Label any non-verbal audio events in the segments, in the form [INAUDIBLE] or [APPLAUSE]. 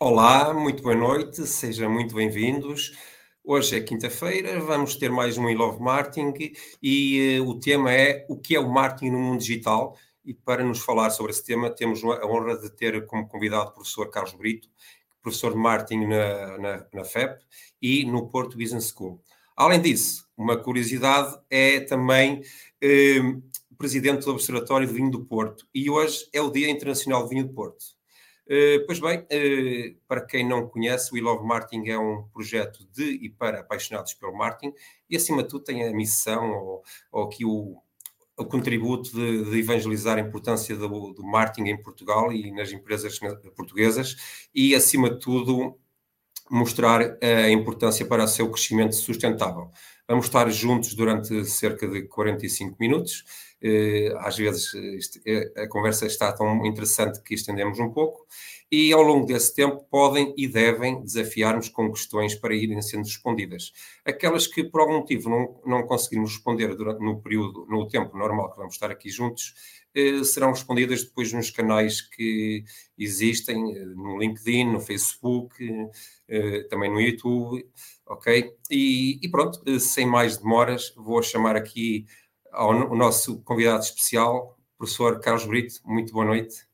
Olá, muito boa noite, sejam muito bem-vindos. Hoje é quinta-feira, vamos ter mais um I Love Marketing e uh, o tema é o que é o marketing no mundo digital. E para nos falar sobre esse tema, temos a honra de ter como convidado o professor Carlos Brito, professor de marketing na, na, na FEP e no Porto Business School. Além disso, uma curiosidade é também uh, presidente do Observatório de Vinho do Porto e hoje é o Dia Internacional de Vinho do Porto. Uh, pois bem, uh, para quem não conhece, o We Love Marketing é um projeto de e para apaixonados pelo marketing e, acima de tudo, tem a missão ou, ou aqui o, o contributo de, de, evangelizar a importância do, do, marketing em Portugal e nas empresas portuguesas e, acima de tudo, mostrar a importância para o seu crescimento sustentável. Vamos estar juntos durante cerca de 45 minutos. Eh, às vezes eh, a conversa está tão interessante que estendemos um pouco, e ao longo desse tempo podem e devem desafiar-nos com questões para irem sendo respondidas. Aquelas que por algum motivo não, não conseguirmos responder durante, no período, no tempo normal que vamos estar aqui juntos, eh, serão respondidas depois nos canais que existem, no LinkedIn, no Facebook, também no YouTube, ok? E, e pronto, sem mais demoras, vou chamar aqui ao nosso convidado especial, professor Carlos Brito. Muito boa noite.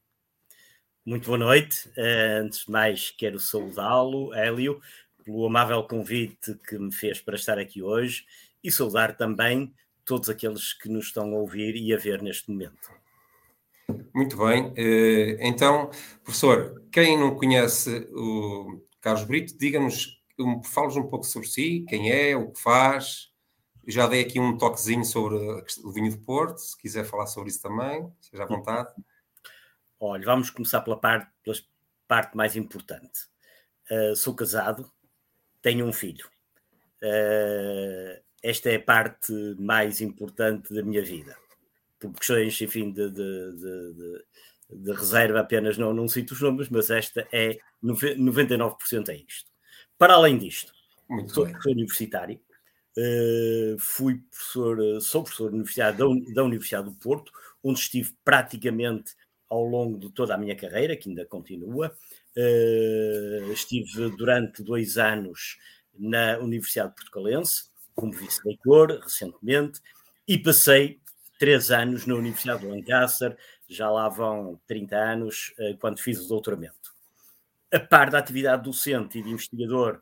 Muito boa noite. Uh, antes de mais, quero saudá-lo, Hélio, pelo amável convite que me fez para estar aqui hoje e saudar também todos aqueles que nos estão a ouvir e a ver neste momento. Muito bem. Uh, então, professor, quem não conhece o Carlos Brito, diga-nos, fale-nos um pouco sobre si, quem é, o que faz, já dei aqui um toquezinho sobre o vinho de Porto, se quiser falar sobre isso também, seja à vontade. Olha, vamos começar pela parte, pela parte mais importante. Uh, sou casado, tenho um filho. Uh, esta é a parte mais importante da minha vida. Por questões, enfim, de, de, de, de reserva, apenas não, não cito os nomes, mas esta é 99% é isto. Para além disto, Muito sou professor universitário, Uh, fui professor, eh, sou professor da Universidade, da, da, Universidade do Porto, onde estive praticamente ao longo de toda a minha carreira, que ainda continua. Uh, estive durante dois anos na Universidade Portugalense, como vice-reitor, recentemente, e passei três anos na Universidade de Lancaster, já lá vão 30 anos, uh, quando fiz o doutoramento. A par da atividade docente e de investigador,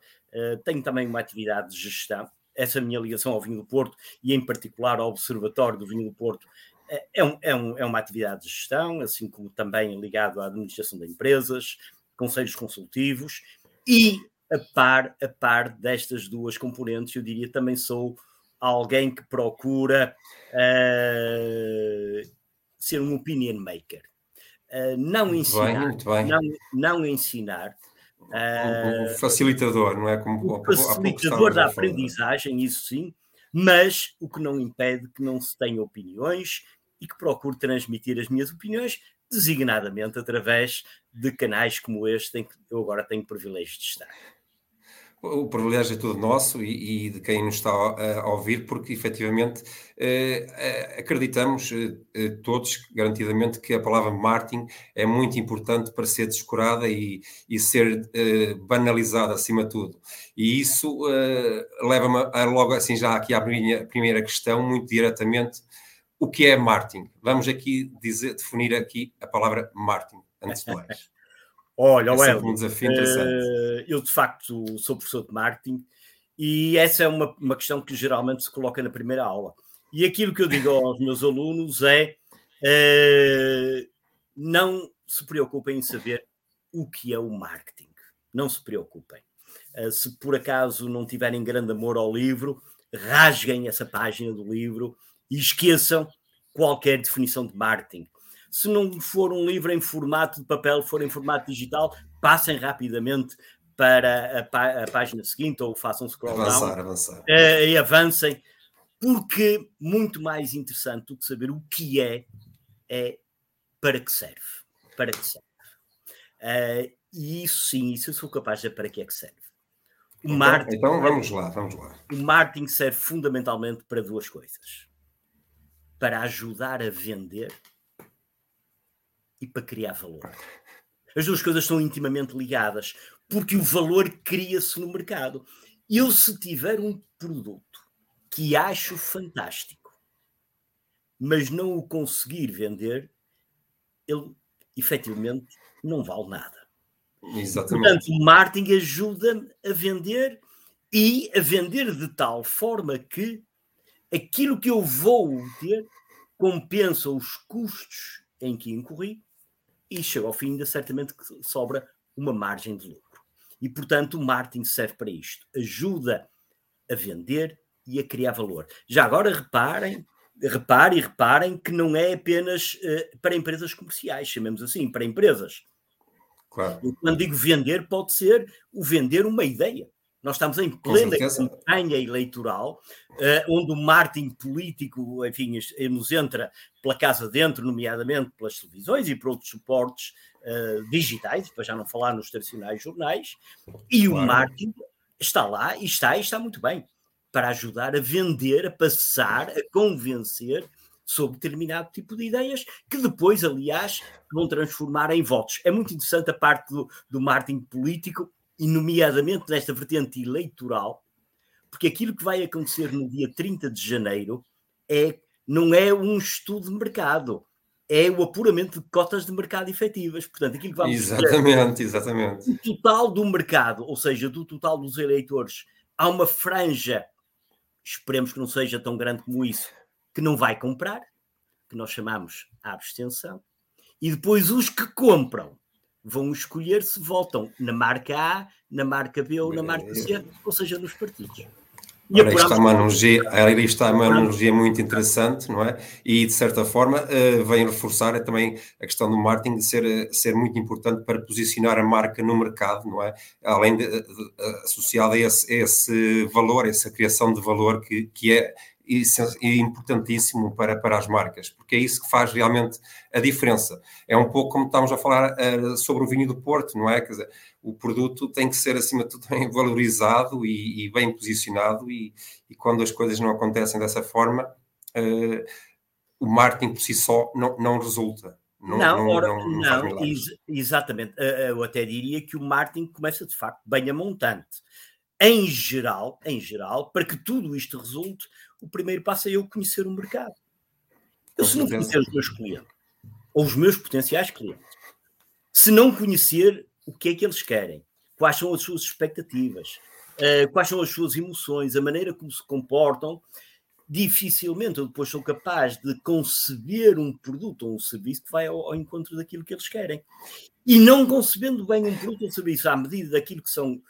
tenho também uma atividade de gestão, essa minha ligação ao vinho do Porto e, em particular, ao Observatório do Vinho do Porto, é, é, um, é, um, é uma atividade de gestão, assim como também ligado à administração de empresas, conselhos consultivos e, a par, a par destas duas componentes, eu diria também sou alguém que procura uh, ser um opinion maker. Uh, não ensinar, bem, Não, não ensinar, o facilitador, não é? Como o facilitador da aprendizagem, isso sim, mas o que não impede que não se tenha opiniões e que procure transmitir as minhas opiniões, designadamente através de canais como este, em que eu agora tenho o privilégio de estar. O privilégio é todo nosso e, e de quem nos está a, ouvir, porque efetivamente eh, eh acreditamos eh, eh, todos, garantidamente, que a palavra marketing é muito importante para ser descurada e, e ser eh, banalizada acima de tudo. E isso eh, leva-me logo assim já aqui à minha primeira questão, muito diretamente, o que é marketing? Vamos aqui dizer, definir aqui a palavra marketing, antes de mais. Olha, é Hélio, um desafio interessante. Uh, eu de facto sou professor de marketing e essa é uma, uma questão que geralmente se coloca na primeira aula. E aquilo que eu digo aos meus alunos é uh, não se preocupem em saber o que é o marketing. Não se preocupem. Uh, se por acaso não tiverem grande amor ao livro, rasguem essa página do livro e esqueçam qualquer definição de marketing se não for um livro em formato de papel, for em formato digital, passem rapidamente para a, pá a página seguinte ou façam scroll avançar, down avançar. Uh, e avancem, porque muito mais interessante do que saber o que é, é para que serve. Para que serve. Uh, e isso sim, isso eu sou capaz de dizer para que é que serve. O então, marketing, então vamos lá, vamos lá. O marketing serve fundamentalmente para duas coisas: para ajudar a vender e para criar valor. As duas coisas são intimamente ligadas, porque o valor cria-se no mercado. Eu, se tiver um produto que acho fantástico, mas não o conseguir vender, ele efetivamente não vale nada. Exatamente. Portanto, o marketing ajuda-me a vender e a vender de tal forma que aquilo que eu vou ter compensa os custos em que incorri e chega ao fim ainda certamente que sobra uma margem de lucro. E, portanto, o marketing serve para isto. Ajuda a vender e a criar valor. Já agora reparem, reparem e reparem que não é apenas uh, para empresas comerciais, chamemos assim, para empresas. Claro. Eu, quando digo vender, pode ser o vender uma ideia. Nós estamos em plena campanha eleitoral, uh, onde o marketing político, enfim, nos entra pela casa dentro, nomeadamente pelas televisões e por outros suportes uh, digitais, para já não falar nos tradicionais jornais, e claro. o marketing está lá e está e está muito bem para ajudar a vender, a passar, a convencer sobre determinado tipo de ideias que depois, aliás, vão transformar em votos. É muito interessante a parte do, do marketing político e, nomeadamente, desta vertente eleitoral, porque aquilo que vai acontecer no dia 30 de janeiro é, não é um estudo de mercado, é o apuramento de cotas de mercado efetivas. Portanto, aquilo que vamos Exatamente, exatamente. O total do mercado, ou seja, do total dos eleitores, há uma franja, esperemos que não seja tão grande como isso, que não vai comprar, que nós chamamos a abstenção, e depois os que compram vão escolher se votam na marca A, na marca B ou na marca C, ou seja, nos partidos. E Ora, isto está uma analogia, aí está uma analogia muito interessante, não é? E, de certa forma, uh, vem reforçar também a questão do marketing de ser, eh, ser muito importante para posicionar a marca no mercado, não é? Além de, de, de associado a esse, a esse valor, essa criação de valor que, que é e importantíssimo para, para as marcas, porque é isso que faz realmente a diferença. É um pouco como estávamos a falar uh, sobre o vinho do Porto, não é? Quer dizer, o produto tem que ser, acima de tudo, [LAUGHS] bem valorizado e, e bem posicionado, e, e, quando as coisas não acontecem dessa forma, uh, o marketing por si só não, não resulta. Não, não, ora, não, não, não ex exatamente. Eh, eu até diria que o marketing começa de facto bem a montante. Em geral, em geral, para que tudo isto resulte, o primeiro passo é eu conhecer o mercado. Eu, se não conhecer os meus clientes, ou os meus potenciais clientes, se não conhecer o que é que eles querem, quais são as suas expectativas, uh, quais são as suas emoções, a maneira como se comportam, dificilmente eu depois sou capaz de conceber um produto ou um serviço que vai ao, ao, encontro daquilo que eles querem. E não concebendo bem um produto ou um serviço à medida daquilo que são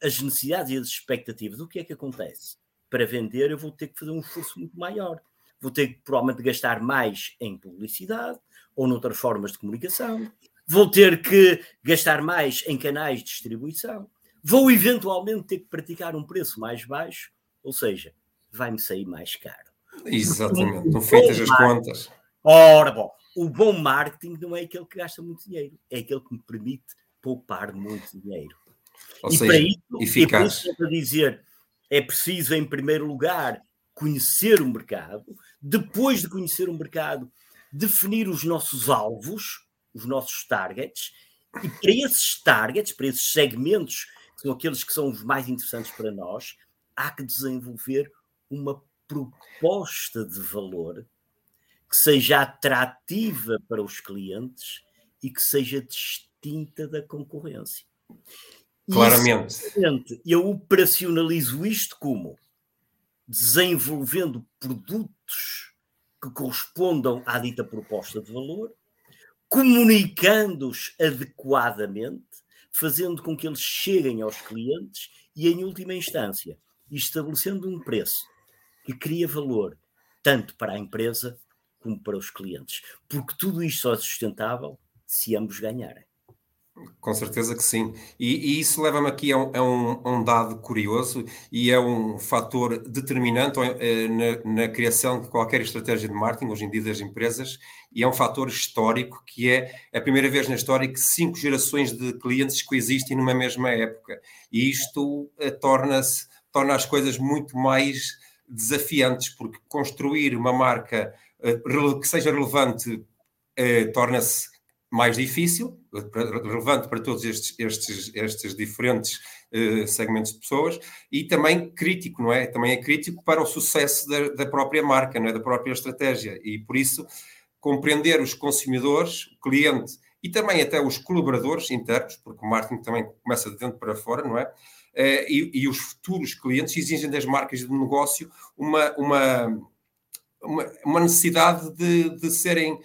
as necessidades e as expectativas, o que é que acontece? Para vender, eu vou ter que fazer um esforço muito maior. Vou ter que provavelmente gastar mais em publicidade ou noutras formas de comunicação. Vou ter que gastar mais em canais de distribuição. Vou eventualmente ter que praticar um preço mais baixo, ou seja, vai-me sair mais caro. Exatamente, estão feitas as contas. Ora, bom, o bom marketing não é aquele que gasta muito dinheiro, é aquele que me permite poupar muito dinheiro. Ou e seja, para isso, eficaz. E para dizer, é preciso, em primeiro lugar, conhecer o mercado, depois de conhecer o mercado, definir os nossos alvos, os nossos targets, e para esses targets, para esses segmentos, que são aqueles que são os mais interessantes para nós, há que desenvolver uma proposta de valor que seja atrativa para os clientes e que seja distinta da concorrência. Claramente. Isso, eu operacionalizo isto como desenvolvendo produtos que correspondam à dita proposta de valor, comunicando-os adequadamente, fazendo com que eles cheguem aos clientes e, em última instância, estabelecendo um preço que cria valor tanto para a empresa como para os clientes. Porque tudo isto só é sustentável se ambos ganharem. Com certeza que sim. E, e isso leva-me aqui a um, a, um, a um, dado curioso e é um fator determinante eh, na, na, criação de qualquer estratégia de marketing, hoje em dia das empresas, e é um fator histórico que é a primeira vez na história que cinco gerações de clientes coexistem numa mesma época. E isto eh, torna-se torna as coisas muito mais desafiantes, porque construir uma marca eh, que seja relevante torna-se mais difícil, relevante para todos estes, estes, estes diferentes uh, segmentos de pessoas e também crítico, não é? Também é crítico para o sucesso da, da, própria marca, não é? Da própria estratégia e por isso compreender os consumidores, o cliente e também até os colaboradores internos, porque o marketing também começa de dentro para fora, não é? Uh, e, e, os futuros clientes exigem das marcas de negócio uma, uma, uma, uma necessidade de, de serem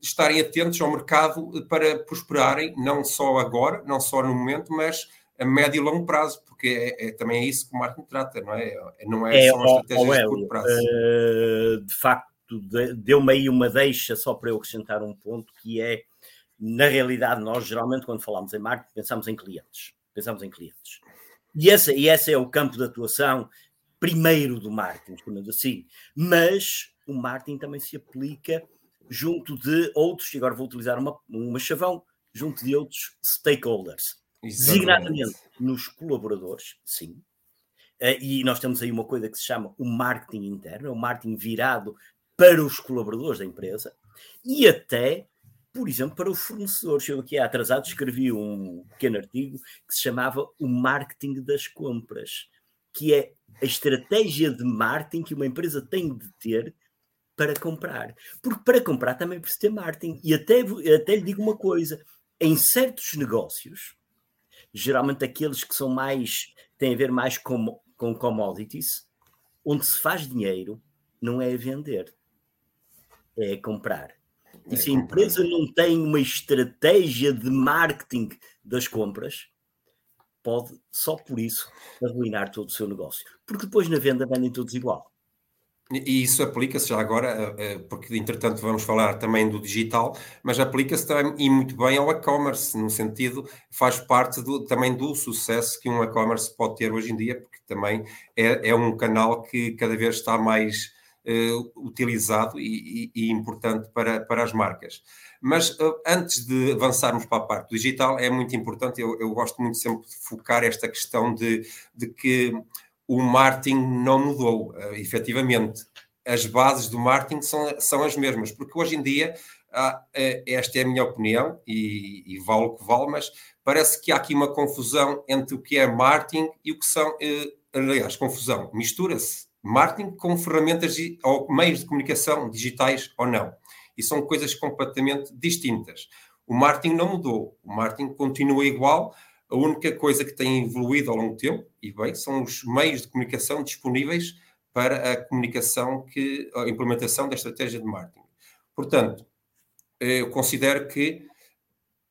estarem atentos ao mercado para prosperarem, não só agora, não só no momento, mas a médio e longo prazo, porque é, é também é isso que o marketing trata, não é? Não é, é só uma estratégia de curto prazo. Uh, de facto, deu-me aí uma deixa só para eu acrescentar um ponto, que é, na realidade, nós geralmente quando falamos em marketing pensamos em clientes. Pensamos em clientes. E esse, e esse é o campo de atuação primeiro do marketing, chamando assim. Mas o marketing também se aplica junto de outros, e agora vou utilizar uma, uma chavão, junto de outros stakeholders. Designadamente nos colaboradores, sim. Uh, e nós temos aí uma coisa que se chama o marketing interno, é o marketing virado para os colaboradores da empresa e até, por exemplo, para os fornecedores. Eu aqui atrasado escrevi um pequeno artigo que se chamava o marketing das compras, que é a estratégia de marketing que uma empresa tem de ter para comprar. Porque para comprar também precisa ter marketing. E até, até lhe digo uma coisa: em certos negócios, geralmente aqueles que são mais, têm a ver mais com, com commodities, onde se faz dinheiro não é vender, é comprar. E se a empresa não tem uma estratégia de marketing das compras, pode só por isso arruinar todo o seu negócio. Porque depois na venda vendem todos igual. E isso aplica-se já agora, eh, eh, porque entretanto vamos falar também do digital, mas aplica-se também e muito bem ao e-commerce, no sentido, faz parte do, também do sucesso que um e-commerce pode ter hoje em dia, porque também é, é um canal que cada vez está mais uh, utilizado e, e, e, importante para, para as marcas. Mas uh, antes de avançarmos para a parte digital, é muito importante, eu, eu gosto muito sempre de focar esta questão de, de que o marketing não mudou, uh, efetivamente. As bases do marketing são, são as mesmas, porque hoje em dia, uh, esta é a minha opinião, e, e vale o que vale, mas parece que há aqui uma confusão entre o que é marketing e o que são, uh, aliás, confusão, mistura-se marketing com ferramentas ou meios de comunicação digitais ou não. E são coisas completamente distintas. O marketing não mudou, o marketing continua igual, a única coisa que tem evoluído ao longo do tempo, e bem, são os meios de comunicação disponíveis para a comunicação, que, a implementação da estratégia de marketing. Portanto, eu considero que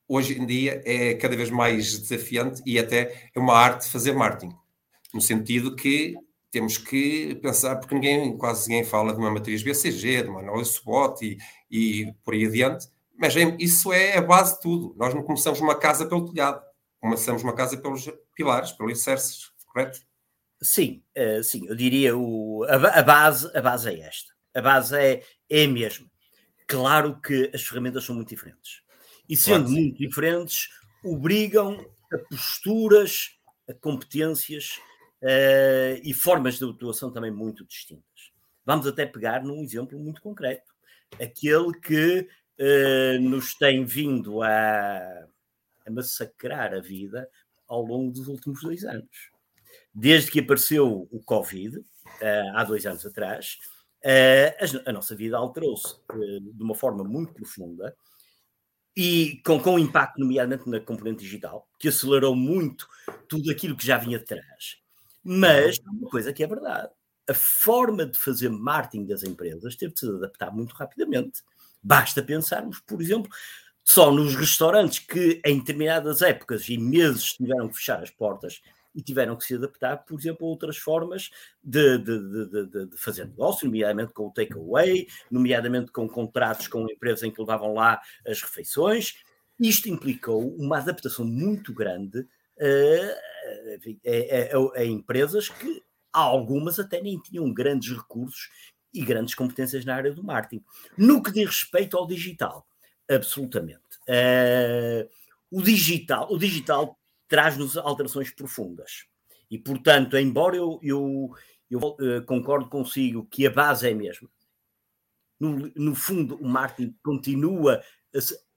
hoje em dia é cada vez mais desafiante e até é uma arte fazer marketing, no sentido que temos que pensar, porque ninguém, quase ninguém fala de uma matriz BCG, de uma análise SWOT e, e por aí adiante, mas é, isso é a base de tudo. Nós não começamos uma casa pelo telhado começamos uma casa pelos pilares, pelos alicerces, correto? Sim, uh, sim, eu diria o, a, a, base, a base é esta. A base é, é a mesma. Claro que as ferramentas são muito diferentes. E sendo claro, muito diferentes, obrigam a posturas, a competências uh, e formas de atuação também muito distintas. Vamos até pegar num exemplo muito concreto. Aquele que uh, nos tem vindo a a massacrar a vida ao longo dos últimos dois anos. Desde que apareceu o Covid, uh, há dois anos atrás, uh, a, a, nossa vida alterou-se uh, de uma forma muito profunda e com, com impacto, nomeadamente na componente digital, que acelerou muito tudo aquilo que já vinha de trás. Mas uma coisa que é verdade: a forma de fazer marketing das empresas teve de se adaptar muito rapidamente. Basta pensarmos, por exemplo, só nos restaurantes que em determinadas épocas e meses tiveram que fechar as portas e tiveram que se adaptar, por exemplo, a outras formas de, de, de, de fazer negócio, nomeadamente com o takeaway, nomeadamente com contratos com empresas em que levavam lá as refeições. Isto implicou uma adaptação muito grande a, a, a, a empresas que algumas até nem tinham grandes recursos e grandes competências na área do marketing. No que diz respeito ao digital, absolutamente. Uh, o digital, o digital traz-nos alterações profundas. E, portanto, embora eu, eu, eu uh, concordo consigo que a base é a mesma, no, no fundo, o marketing continua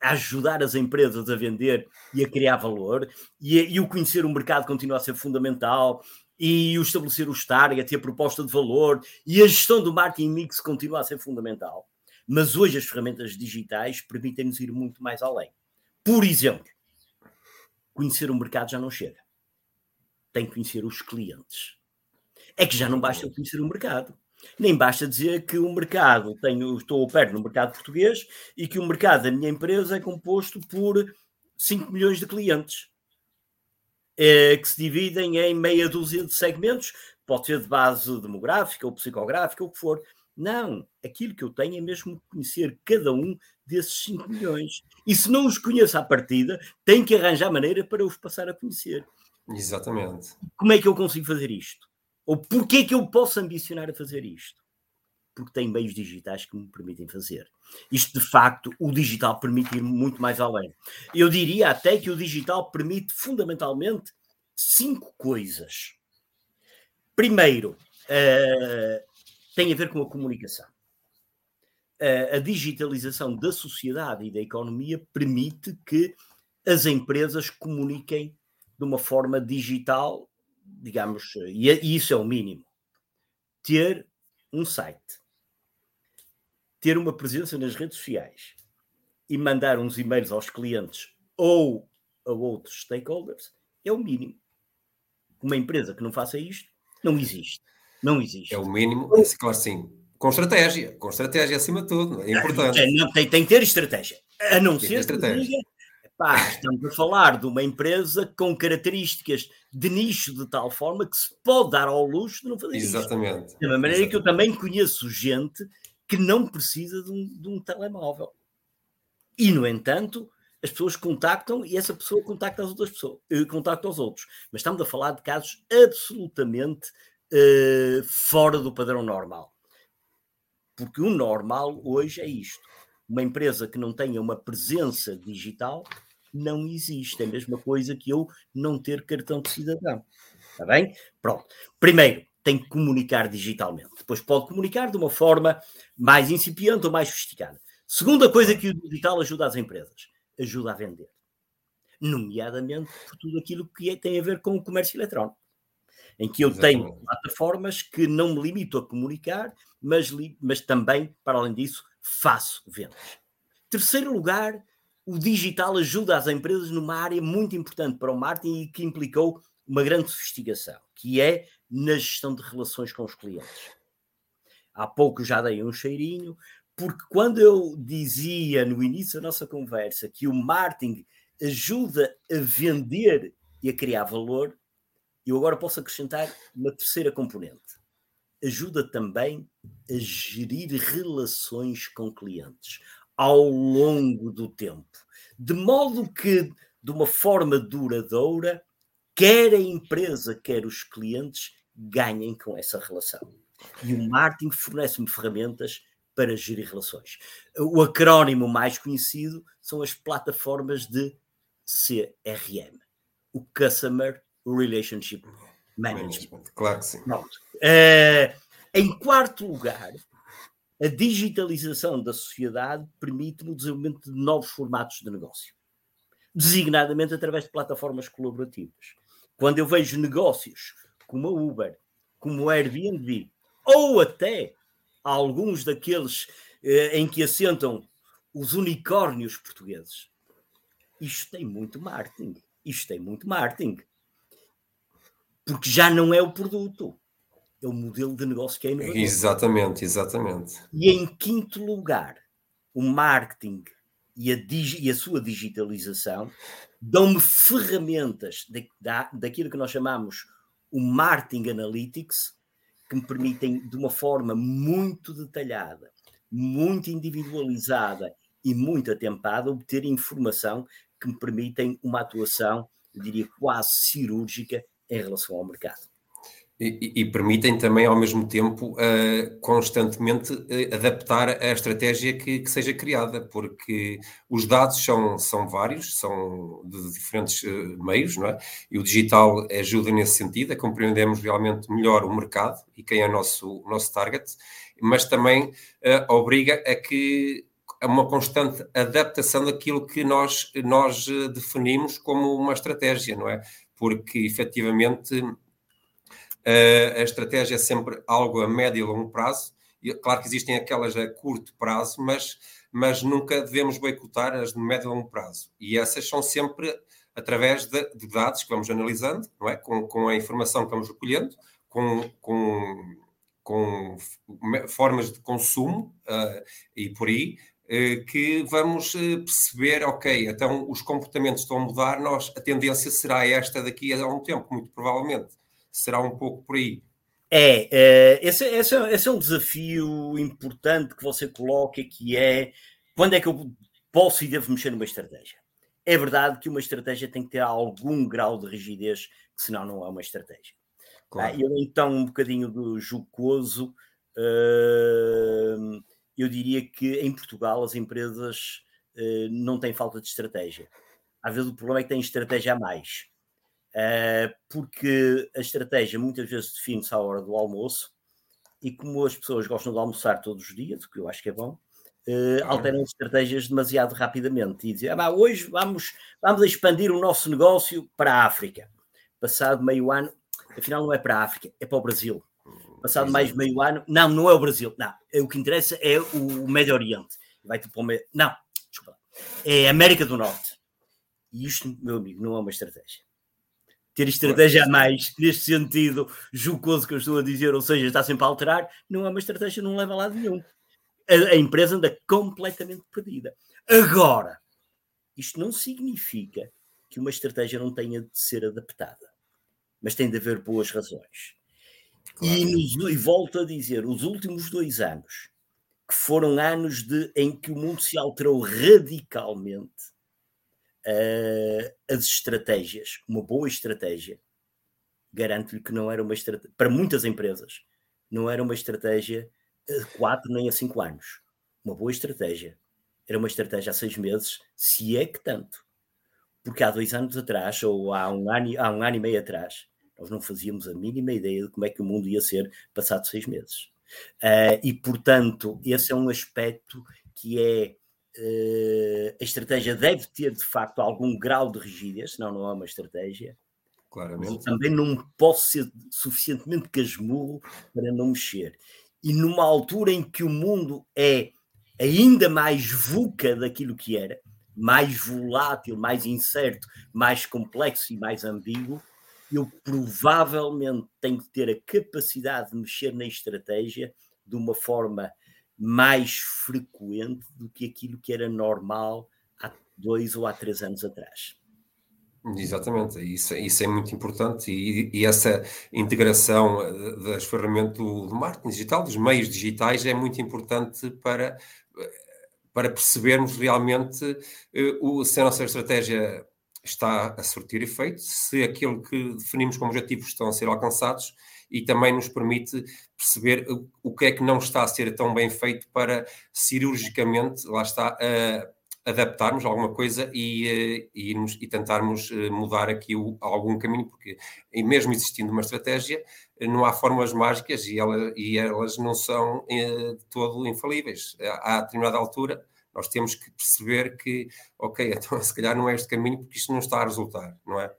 a ajudar as empresas a vender e a criar valor, e, e, o conhecer o mercado continua a ser fundamental, e o estabelecer o target e a proposta de valor, e a gestão do marketing mix continua a ser fundamental. Mas hoje as ferramentas digitais permitem-nos ir muito mais além. Por exemplo, conhecer o mercado já não chega. Tem que conhecer os clientes. É que já não basta conhecer o mercado. Nem basta dizer que o mercado, tenho, estou perto no mercado português e que o mercado da minha empresa é composto por 5 milhões de clientes, é, que se dividem em meia dúzia de segmentos, pode ser de base demográfica ou psicográfica, ou o que for. Não, aquilo que eu tenho é mesmo conhecer cada um desses 5 milhões. E se não os conheço à partida, tenho que arranjar maneira para os passar a conhecer. Exatamente. Como é que eu consigo fazer isto? Ou porquê é que eu posso ambicionar a fazer isto? Porque tem meios digitais que me permitem fazer. Isto, de facto, o digital permite ir muito mais além. Eu diria até que o digital permite, fundamentalmente, cinco coisas. Primeiro, uh, tem a ver com a comunicação. Uh, a digitalização da sociedade e da economia permite que as empresas comuniquem de uma forma digital digamos, e, é, e isso é o mínimo, ter um site, ter uma presença nas redes sociais e mandar uns e-mails aos clientes ou a outros stakeholders é o mínimo. Uma empresa que não faça isto não existe. Não existe. É o mínimo, claro sim. Com estratégia, com estratégia acima de tudo, é importante. É, não, tem, tem que ter estratégia. A não tem ser que diga, Pá, estamos a falar de uma empresa com características de nicho de tal forma que se pode dar ao luxo de não fazer Exatamente. Isto. Da mesma maneira Exatamente. que eu também conheço gente que não precisa de um, de um telemóvel. E, no entanto, as pessoas contactam e essa pessoa contacta as outras pessoas, eh, contacta os outros. Mas estamos a falar de casos absolutamente uh, fora do padrão normal. Porque o normal hoje é isto. Uma empresa que não tenha uma presença digital não existe. É a mesma coisa que eu não ter cartão de cidadão. Está bem? Pronto. Primeiro, tem que comunicar digitalmente. Depois pode comunicar de uma forma mais incipiente ou mais sofisticada. Segunda coisa que o digital ajuda as empresas, ajuda a vender. Nomeadamente por tudo aquilo que é, tem a ver com o comércio eletrónico. Em que eu Exatamente. tenho plataformas que não me limito a comunicar, mas, mas também, para além disso, faço vendas. Terceiro lugar, o digital ajuda as empresas numa área muito importante para o marketing e que implicou uma grande sofisticação, que é na gestão de relações com os clientes. Há pouco já dei um cheirinho, porque quando eu dizia no início da nossa conversa que o marketing ajuda a vender e a criar valor, eu agora posso acrescentar uma terceira componente. Ajuda também a gerir relações com clientes ao longo do tempo, de modo que, de uma forma duradoura, quer a empresa, quer os clientes ganhem com essa relação. E o marketing fornece-me ferramentas para gerir relações. O acrónimo mais conhecido são as plataformas de CRM, o Customer Relationship Management. Claro que sim. Uh, em quarto lugar, a digitalização da sociedade permite o desenvolvimento de novos formatos de negócio, designadamente através de plataformas colaborativas. Quando eu vejo negócios como a Uber, como a Airbnb, ou até alguns daqueles eh, em que assentam os unicórnios portugueses, isto tem muito marketing. Isto tem muito marketing. Porque já não é o produto é o modelo de negócio que é inovador. Exatamente, exatamente. E em quinto lugar, o marketing e a, e a sua digitalização dão-me ferramentas de, da, daquilo que nós chamamos o marketing analytics, que me permitem, de uma forma muito detalhada, muito individualizada e muito atempada, obter informação que me permitem uma atuação, eu diria, quase cirúrgica em relação ao mercado. E, e, permitem também, ao mesmo tempo, uh, constantemente uh, adaptar a estratégia que, que, seja criada, porque os dados são, são vários, são de diferentes uh, meios, não é? E o digital ajuda nesse sentido, a compreendermos realmente melhor o mercado e quem é o nosso, nosso target, mas também obriga a que a uma constante adaptação daquilo que nós, nós definimos como uma estratégia, não é? Porque efetivamente a estratégia é sempre algo a médio e longo prazo. Claro que existem aquelas a curto prazo, mas, mas nunca devemos boicotar as de médio e longo prazo. E essas são sempre através de, de dados que vamos analisando, não é? com, com a informação que vamos recolhendo, com, com, com formas de consumo uh, e por aí, que vamos uh, perceber, ok, então os comportamentos estão a mudar, nós, a tendência será esta daqui a um tempo, muito provavelmente. Será um pouco por aí. É, é esse, esse, esse é um desafio importante que você coloca, que é quando é que eu posso e devo mexer numa estratégia? É verdade que uma estratégia tem que ter algum grau de rigidez, senão não é uma estratégia. Claro. eu, então, um bocadinho do jocoso, uh, eu diria que em Portugal as empresas uh, não têm falta de estratégia. Às vezes o problema é que têm estratégia a mais. Uh, porque a estratégia muitas vezes define-se à hora do almoço e como as pessoas gostam de almoçar todos os dias, o que eu acho que é bom, uh, alteram estratégias demasiado rapidamente e dizem, ah, hoje vamos, vamos expandir o nosso negócio para a África. Passado meio ano, afinal não é para a África, é para o Brasil. Passado mais meio ano, não, não é o Brasil, não, é, o que interessa é o Médio Oriente. Vai para o Médio... Não, desculpa, é a América do Norte. E isto, meu amigo, não é uma estratégia ter estratégia a mais, neste sentido jocoso que eu estou a dizer, ou seja, está sempre a alterar, não é uma estratégia, não leva a lado nenhum a, a empresa anda completamente perdida. Agora, isto não significa que uma estratégia não tenha de ser adaptada, mas tem de haver boas razões. E, nos, e volto a dizer, os últimos dois anos, que foram anos de, em que o mundo se alterou radicalmente, uh, as estratégias, uma boa estratégia, garanto-lhe que não era uma estratégia, para muitas empresas, não era uma estratégia a 4 nem a 5 anos. Uma boa estratégia. Era uma estratégia há seis meses, se é que tanto. Porque há dois anos atrás, ou há um ano, há um ano e meio atrás, nós não fazíamos a mínima ideia de como é que o mundo ia ser passado seis meses. Uh, e, portanto, esse é um aspecto que é. Uh, a estratégia deve ter, de facto, algum grau de rigidez, senão não é uma estratégia. Claramente. Também não posso ser suficientemente casmurro para não mexer e numa altura em que o mundo é ainda mais VUCA daquilo que era, mais volátil, mais incerto, mais complexo e mais ambíguo, eu provavelmente tenho que ter a capacidade de mexer na estratégia de uma forma mais frequente do que aquilo que era normal há dois ou há três anos atrás. Exatamente, isso, isso é muito importante e, e essa integração eh, das ferramentas do, marketing digital, dos meios digitais, é muito importante para, para percebermos realmente uh, o, se a nossa estratégia está a surtir efeito, se aquilo que definimos como objetivos estão a ser alcançados e também nos permite perceber o, que é que não está a ser tão bem feito para cirurgicamente, lá está, adaptarmos alguma coisa e, eh, e, irmos, e tentarmos eh, mudar aqui o, algum caminho, porque mesmo existindo uma estratégia, eh, não há fórmulas mágicas e, ela, e elas não são de todo infalíveis. A determinada altura, nós temos que perceber que, ok, [LAUGHS] então se calhar não é este caminho porque isto não está a resultar, não é?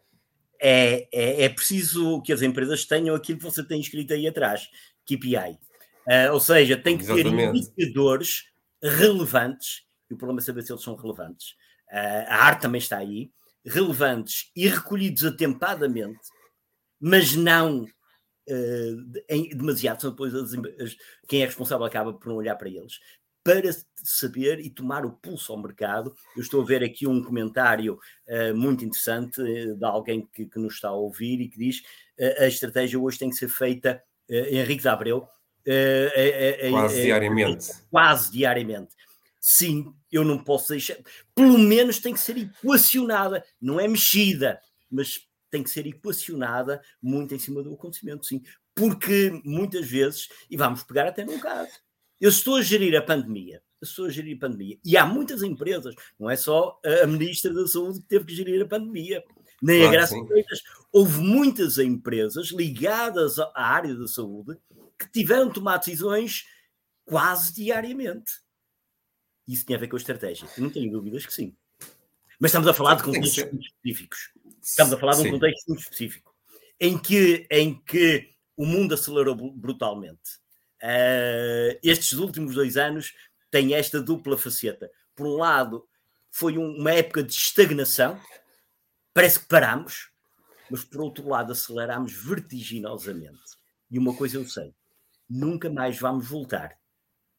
É, é, é preciso que as empresas tenham aquilo que você tem escrito aí atrás, KPI. Uh, ou seja, tem que Exatamente. ter indicadores relevantes e o problema é saber se eles são relevantes. Uh, a arte também está aí, relevantes e recolhidos atempadamente, mas não uh, em, demasiado, depois as, as, quem é responsável acaba por não olhar para eles. Para saber e tomar o pulso ao mercado, eu estou a ver aqui um comentário uh, muito interessante de alguém que, que, nos está a ouvir e que diz a estratégia hoje tem que ser feita, Henrique de Abreu, quase diariamente. Quase diariamente sim, eu não posso deixar. Pelo menos tem que ser equacionada, não é mexida, mas tem que ser equacionada muito em cima do acontecimento, sim. Porque muitas vezes, e vamos pegar até num caso, eu estou a gerir a pandemia, eu estou a gerir a pandemia, e há muitas empresas, não é só a Ministra da Saúde que teve que gerir a pandemia, nem claro, a Graça Freitas. Houve muitas empresas ligadas à área da saúde que tiveram de tomar decisões quase diariamente. Isso tem a ver com a estratégia. não tenho dúvidas que sim. Mas estamos a falar de contextos muito específicos. Estamos a falar de um sim. contexto muito específico. Em que, em que o mundo acelerou brutalmente. Uh, estes últimos dois anos têm esta dupla faceta. Por um lado, foi um, uma época de estagnação, parece que paramos, mas por outro lado, aceleramos vertiginosamente. E uma coisa eu sei: nunca mais vamos voltar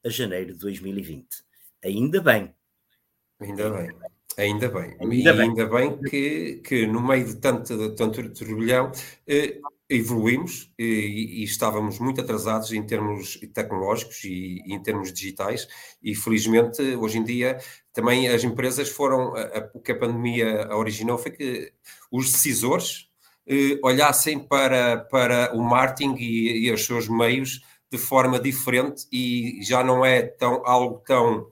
a janeiro de 2020. Ainda bem. Ainda bem. Ainda bem. Ainda e bem. ainda bem que, que no meio de tanto, de tanto turbilhão eh, evoluímos e, e, estávamos muito atrasados em termos tecnológicos e, e, em termos digitais. E felizmente hoje em dia também as empresas foram, a, a, o que a pandemia originou foi que os decisores eh, olhassem para, para o marketing e, e os seus meios de forma diferente. E já não é tão, algo tão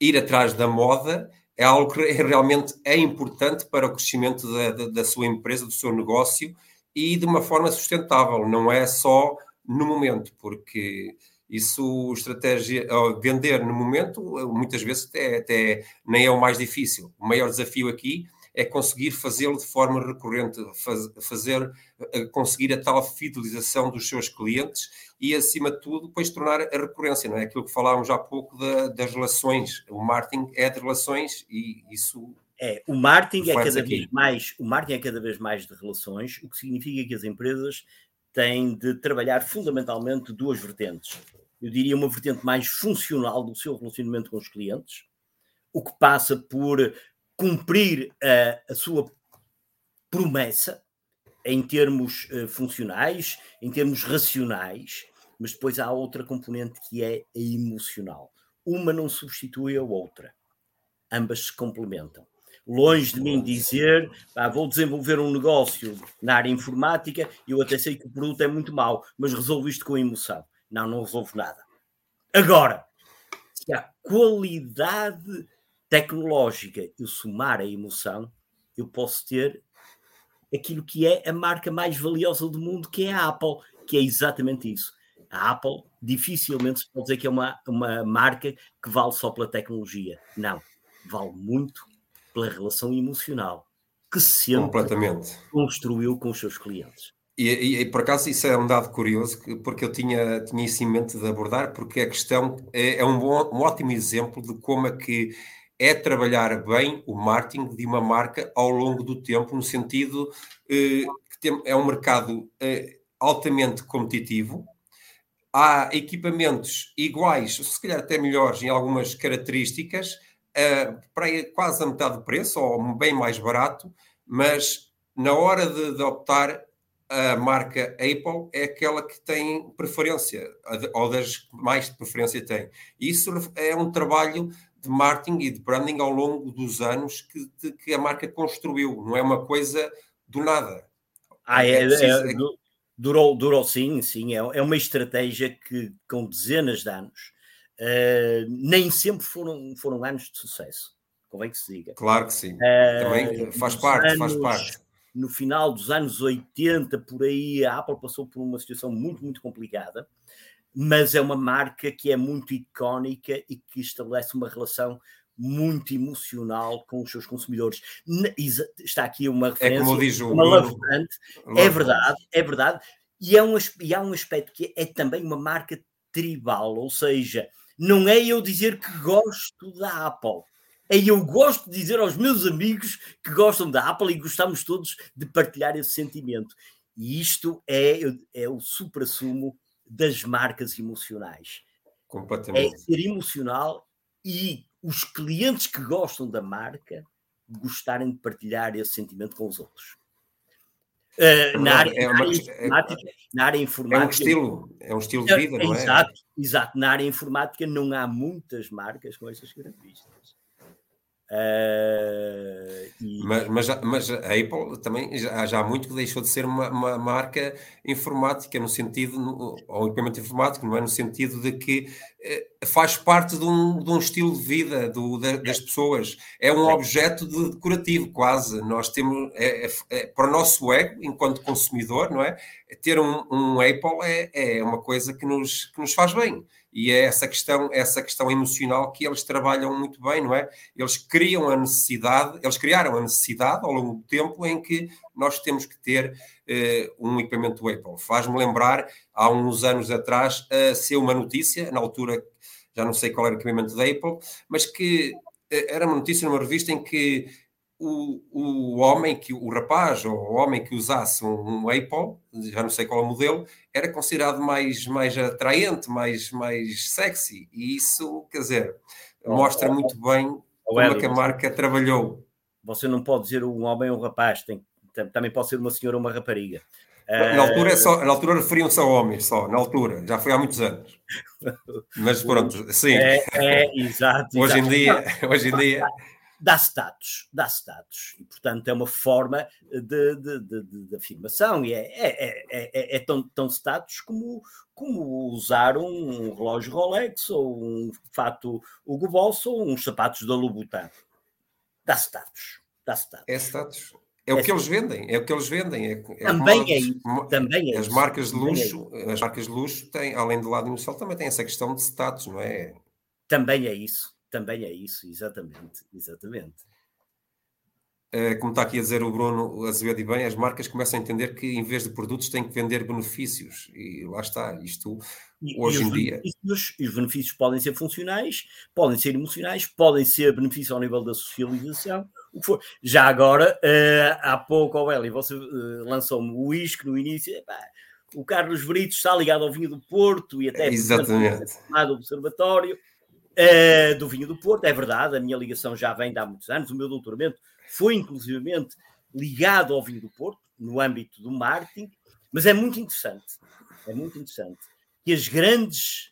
ir atrás da moda, é algo que realmente é importante para o crescimento da, da, da sua empresa, do seu negócio e de uma forma sustentável, não é só no momento, porque isso, estratégia, vender no momento, muitas vezes até, até nem é o mais difícil. O maior desafio aqui é conseguir fazê-lo de forma recorrente, faz, fazer, eh, conseguir a tal fidelização dos seus clientes e, acima de tudo, depois tornar a recorrência, não é? Aquilo que falávamos há pouco da, das relações. O marketing é de relações e isso é, o marketing é cada aqui. vez mais, o marketing é cada vez mais de relações, o que significa que as empresas têm de trabalhar fundamentalmente duas vertentes. Eu diria uma vertente mais funcional do seu relacionamento com os clientes, o que passa por cumprir a, a sua promessa em termos uh, funcionais, em termos racionais, mas depois há outra componente que é a emocional. Uma não substitui a outra. Ambas se complementam. Longe de mim dizer, pá, vou desenvolver um negócio na área informática e eu até sei que o produto é muito mau, mas resolvo isto com emoção. Não, não resolvo nada. Agora, se a qualidade tecnológica eu somar a emoção, eu posso ter aquilo que é a marca mais valiosa do mundo, que é a Apple, que é exatamente isso. A Apple dificilmente se pode dizer que é uma, uma marca que vale só pela tecnologia. Não, vale muito pela relação emocional que sempre construiu com os seus clientes. E, e, e, por acaso isso é um dado curioso, porque eu tinha, tinha isso em mente de abordar, porque a questão é, é um, bom, um ótimo exemplo de como é que é trabalhar bem o marketing de uma marca ao longo do tempo, no sentido eh, que tem, é um mercado eh, altamente competitivo, há equipamentos iguais, se calhar até melhores em algumas características, uh, para quase a metade do preço, ou bem mais barato, mas na hora de, de optar, a marca Apple é aquela que tem preferência, ou das mais preferência tem. Isso é um trabalho de marketing e de branding ao longo dos anos que, de, que a marca construiu, não é uma coisa do nada. Ah, é, é, é, durou, durou sim, sim, é, é uma estratégia que com dezenas de anos Uh, nem sempre foram, foram anos de sucesso, convém que se diga. Claro que sim, uh, também faz parte, anos, faz parte. No final dos anos 80, por aí, a Apple passou por uma situação muito, muito complicada, mas é uma marca que é muito icónica e que estabelece uma relação muito emocional com os seus consumidores. Está aqui uma referência, é como diz o uma love brand. É verdade, é verdade. E, é um, e há um aspecto que é também uma marca tribal, ou seja, não é eu dizer que gosto da Apple. É eu gosto de dizer aos meus amigos que gostam da Apple e gostamos todos de partilhar esse sentimento. E isto é, é o supra-sumo das marcas emocionais. Completamente. É ser emocional e os clientes que gostam da marca gostarem de partilhar esse sentimento com os outros. Uh, na, área, é uma, na, área informática, na área informática. É um estilo, é um estilo de vida, não é? Exato, exato. Na área informática não há muitas marcas com essas características. Uh, e... mas, mas, mas, a Apple também já, já há muito que deixou de ser uma, uma marca informática, no sentido, no, ou equipamento informático, não é? No sentido de que eh, faz parte de um, de um estilo de vida do, de, das pessoas, é um objeto de decorativo, quase. Nós temos, é, é, é, para o nosso ego, enquanto consumidor, não é? Ter um, um Apple é, é uma coisa que nos, que nos faz bem e é essa questão, essa questão emocional que eles trabalham muito bem, não é? Eles criam a necessidade, eles criaram a necessidade ao longo do tempo em que nós temos que ter uh, um equipamento Apple. Faz-me lembrar, há uns anos atrás, a ser uma notícia, na altura já não sei qual era o equipamento da Apple, mas que uh, era uma notícia numa revista em que o, o homem, que o rapaz ou o homem que usasse um, um Apple, já não sei qual é o modelo, era considerado mais, mais atraente, mais, mais sexy. E isso, quer dizer, mostra muito bem como é que a marca trabalhou. Você não pode dizer um homem ou um rapaz, tem, também pode ser uma senhora ou uma rapariga. Na altura, é só, na altura referiam-se a homens só, na altura, já foi há muitos anos. [LAUGHS] Mas pronto, sim. É, é exato. hoje, Em dia, hoje em dia dá status, dá status. E, portanto, é uma forma de, de, de, de afirmação. E é, é, é, é, tão, tão status como, como usar um relógio Rolex, ou um fato Hugo Boss, ou uns sapatos da Louboutin. Dá status. Dá status. É status. É o que eles vendem, é o que eles vendem. É, também, é isso, também é As isso. marcas de luxo, as marcas de luxo têm, além do lado inicial, também têm essa questão de status, não é? Também é isso também é isso, exatamente, exatamente. Eh, como está aqui a dizer o Bruno Azevedo e bem, as marcas começam a entender que em vez de produtos têm que vender benefícios. E lá está, isto e, hoje e em dia. E os benefícios podem ser funcionais, podem ser emocionais, podem ser benefícios ao nível da socialização, o que for. Já agora, uh, há pouco, Aurélio, você uh, lançou-me o isque no início. Epá, o Carlos Brito está ligado ao vinho do Porto e até Exatamente. do observatório. Uh, do vinho do Porto, é verdade, a minha ligação já vem de há muitos anos, o meu doutoramento foi inclusivamente ligado ao vinho do Porto, no âmbito do marketing, mas é muito interessante, é muito interessante que as grandes,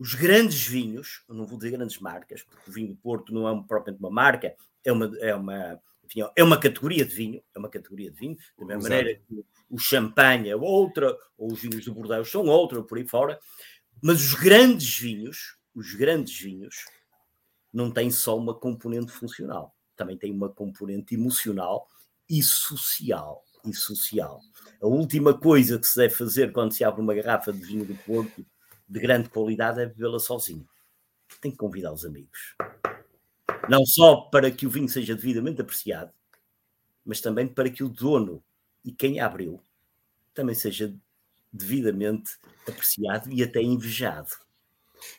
os grandes vinhos, não vou dizer grandes marcas, porque o vinho do Porto não é propriamente uma marca, é uma, é uma, enfim, é uma categoria de vinho, é uma categoria de vinho, da mesma Exato. maneira que o champanhe é outra, ou os vinhos do Bordeaux são outra, por aí fora, mas os grandes vinhos, os grandes vinhos não têm só uma componente funcional, também têm uma componente emocional e social. E social. A última coisa que se deve fazer quando se abre uma garrafa de vinho do Porto de grande qualidade é bebê-la sozinho. Tem que convidar os amigos. Não só para que o vinho seja devidamente apreciado, mas também para que o dono e quem abriu também seja devidamente apreciado e até invejado.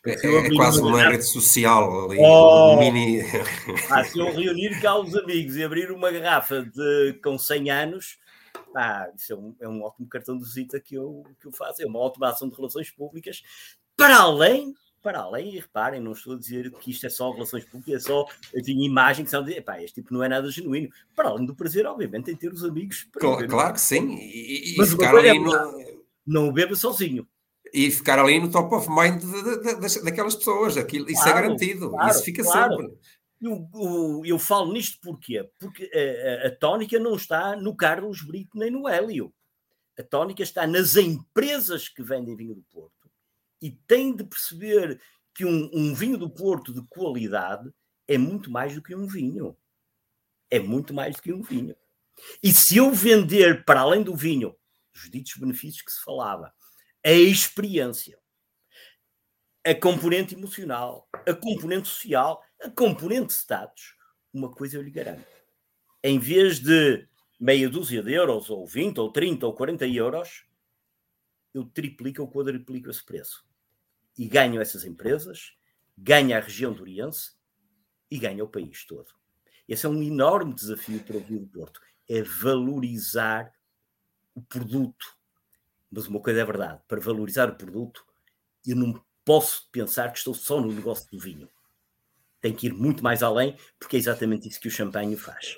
É, é quase uma rede social ali. Oh, mini... [LAUGHS] ah, se eu reunir cá os amigos e abrir uma garrafa de, com 100 anos, ah, isso é um, é um ótimo cartão de visita que eu, que eu faço, é uma ótima ação de relações públicas, para além, para além, e reparem, não estou a dizer que isto é só relações públicas, é só enfim, imagem que são de, pá, este tipo não é nada genuíno, para além do prazer, obviamente, em ter os amigos. Claro, claro que sim, e, e Mas ficar ali é, no... Não o beba sozinho e ficar ali no top of mind de, de, de, daquelas pessoas. Aquilo, isso é garantido, claro, isso fica claro. sempre. Eu, eu, eu, falo nisto porquê? Porque a, a, a, tónica não está no Carlos Brito nem no Hélio. A tónica está nas empresas que vendem vinho do Porto e tem de perceber que um, um vinho do Porto de qualidade é muito mais do que um vinho. É muito mais do que um vinho. E se eu vender, para além do vinho, os ditos benefícios que se falava, a experiência, a componente emocional, a componente social, a componente status, uma coisa eu lhe garanto. Em vez de meia dúzia de euros, ou 20, ou 30, ou 40 euros, eu triplico ou quadriplico esse preço. E ganho essas empresas, ganho a região do Oriense e ganho o país todo. Esse é um enorme desafio para o Rio do Porto. É valorizar o produto, mas uma coisa é verdade: para valorizar o produto, eu não posso pensar que estou só no negócio do vinho. Tem que ir muito mais além, porque é exatamente isso que o champanhe faz.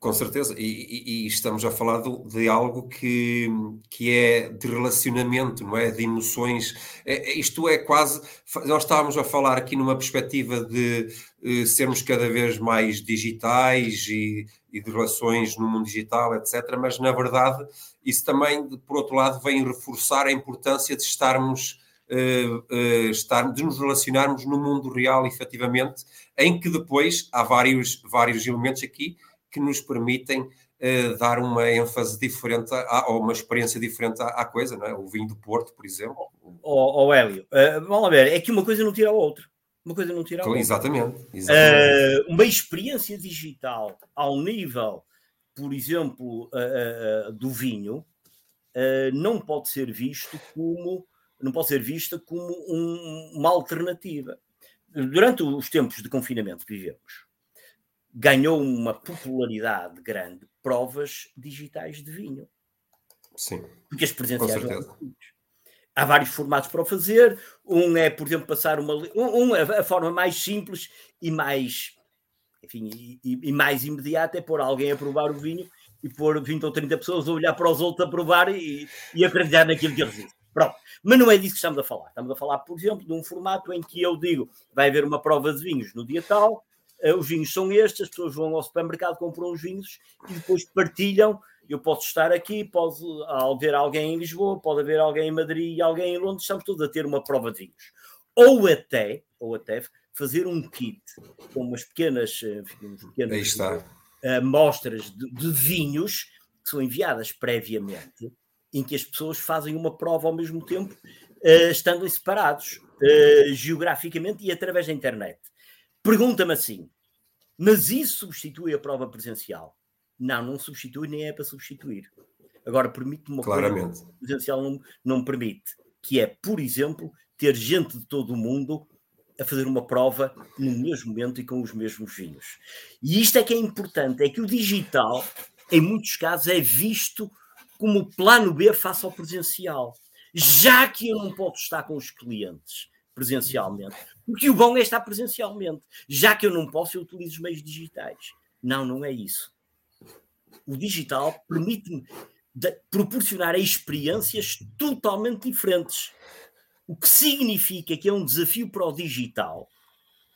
Com certeza, e, e, e estamos a falar de, de, algo que, que é de relacionamento, não é? De emoções. É, é isto é quase. Nós estávamos a falar aqui numa perspectiva de eh, sermos cada vez mais digitais e, e, de relações no mundo digital, etc. Mas, na verdade, isso também, por outro lado, vem reforçar a importância de estarmos. Uh, uh, estar, de nos relacionarmos no mundo real, efetivamente, em que depois há vários, vários elementos aqui que nos permitem uh, dar uma ênfase diferente a, ou uma experiência diferente à, à, coisa, não é? O vinho do Porto, por exemplo. Ó oh, oh, Hélio, uh, vamos lá ver, é que uma coisa não tira a outra. Uma coisa não tira a outra. Exatamente. exatamente. Uh, uma experiência digital ao nível, por exemplo, do vinho, não pode ser visto como não pode ser vista como um, uma alternativa. Durante os tempos de confinamento que vivemos, ganhou uma popularidade grande provas digitais de vinho. Sim. Porque as presenciais Há vários formatos para o fazer. Um é, por exemplo, passar uma. Um, a forma mais simples e mais. Enfim, e, e, mais imediata é pôr alguém a provar o vinho e pôr 20 ou 30 pessoas a olhar para os outros a provar e, e acreditar naquilo que eles dizem. Pronto. Mas não é disso que estamos a falar. Estamos a falar, por exemplo, de um formato em que eu digo vai haver uma prova de vinhos no dia tal, os vinhos são estes, as pessoas vão ao supermercado, compram os vinhos e depois partilham. Eu posso estar aqui, pode haver alguém em Lisboa, pode haver alguém em Madrid e alguém em Londres, estamos todos a ter uma prova de vinhos. Ou até, ou até fazer um kit com umas pequenas, enfim, pequenas amostras de, de vinhos que são enviadas previamente em que as pessoas fazem uma prova ao mesmo tempo, uh, estando separados uh, geograficamente e através da internet. Pergunta-me assim: mas isso substitui a prova presencial? Não, não substitui, nem é para substituir. Agora, permite-me uma Claramente. coisa que presencial não, não permite, que é, por exemplo, ter gente de todo o mundo a fazer uma prova no mesmo momento e com os mesmos vinhos. E isto é que é importante, é que o digital, em muitos casos, é visto como plano B face ao presencial. Já que eu não posso estar com os clientes presencialmente, porque o bom é estar presencialmente. Já que eu não posso, eu utilizo os meios digitais. Não, não é isso. O digital permite-me proporcionar experiências totalmente diferentes. O que significa que é um desafio para o digital,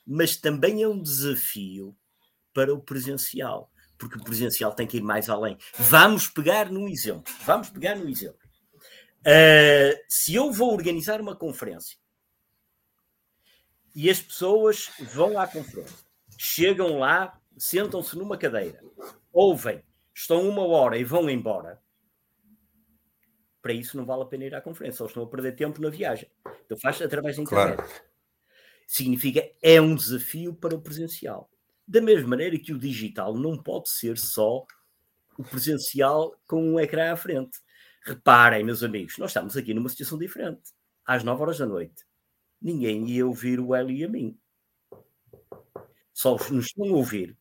mas também é um desafio para o presencial porque o presencial tem que ir mais além. Vamos pegar no exemplo. Vamos pegar no exemplo. Uh, se eu vou organizar uma conferência e as pessoas vão à conferência, chegam lá, sentam-se numa cadeira, ouvem, estão uma hora e vão embora, para isso não vale a pena ir à conferência, ou estão a perder tempo na viagem. Então faz através da internet. Claro. Significa é um desafio para o presencial. Da mesma maneira que o digital não pode ser só o presencial com um ecrã à frente. Reparem, meus amigos, nós estamos aqui numa situação diferente. Às 9 horas da noite, ninguém ia ouvir o Hélio e a mim. Só nos estão a ouvir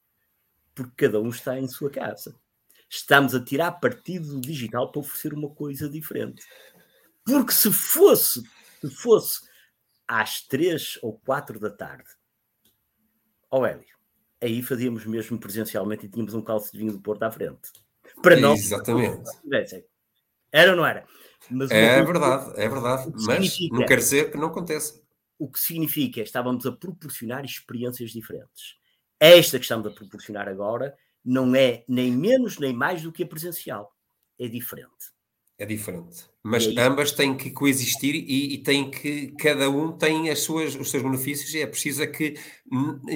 porque cada um está em sua casa. Estamos a tirar partido do digital para oferecer uma coisa diferente. Porque se fosse, se fosse às três ou quatro da tarde, oh Hélio, aí fazíamos mesmo presencialmente e tínhamos um calço de vinho do Porto à frente. Para nós. Exatamente. Era ou não era? Mas é verdade, é verdade. Mas não quer dizer que não aconteça. O que significa é estávamos a proporcionar experiências diferentes. Esta que estamos a proporcionar agora não é nem menos nem mais do que a presencial. É diferente é diferente. Mas ambas têm que coexistir e, e têm que, cada um tem as suas, os seus benefícios e é preciso é que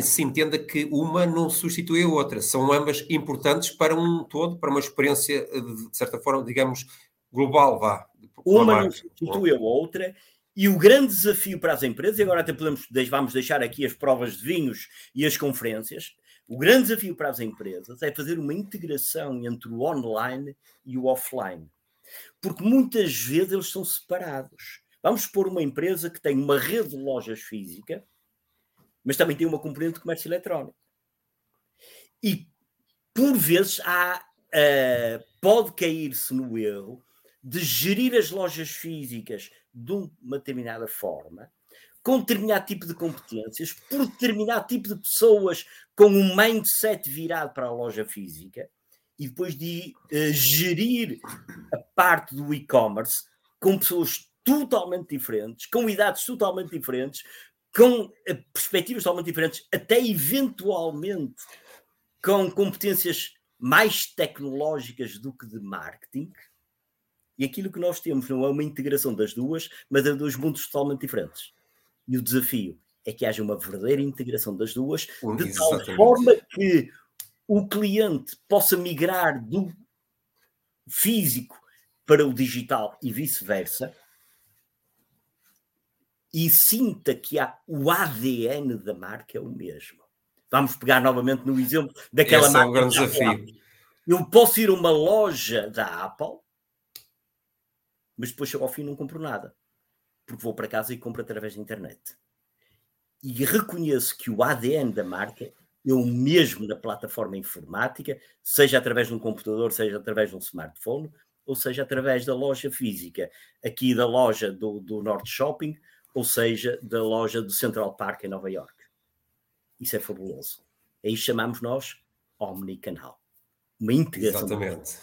se entenda que uma não substitui a outra. São ambas importantes para um todo, para uma experiência, de certa forma, digamos, global, vá. Uma não substitui a outra e o grande desafio para as empresas, e agora até podemos, vamos deixar aqui as provas de vinhos e as conferências, o grande desafio para as empresas é fazer uma integração entre o online e o offline porque muitas vezes eles são separados. Vamos pôr uma empresa que tem uma rede de lojas física, mas também tem uma componente de comércio eletrónico. E por vezes há, uh, pode cair-se no erro de gerir as lojas físicas de uma determinada forma, com determinado tipo de competências, por determinado tipo de pessoas com um mindset virado para a loja física, e depois de uh, gerir a parte do e-commerce com pessoas totalmente diferentes, com idades totalmente diferentes, com uh, perspectivas totalmente diferentes, até eventualmente com competências mais tecnológicas do que de marketing. E aquilo que nós temos não é uma integração das duas, mas é dois mundos totalmente diferentes. E o desafio é que haja uma verdadeira integração das duas, de tal forma que o cliente possa migrar do físico para o digital e vice-versa, e sinta que há, o ADN da marca é o mesmo. Vamos pegar novamente no exemplo daquela Esse marca. É um grande desafio. Eu posso ir a uma loja da Apple, mas depois chego ao fim e não compro nada. Porque vou para casa e compro através da internet. E reconheço que o ADN da marca é o mesmo na plataforma informática, seja através de um computador, seja através de um smartphone, ou seja através da loja física, aqui da loja do, do Norte Shopping, ou seja da loja do Central Park em Nova York. Isso é fabuloso. Aí chamamos nós omnicanal. Uma integração. Exatamente.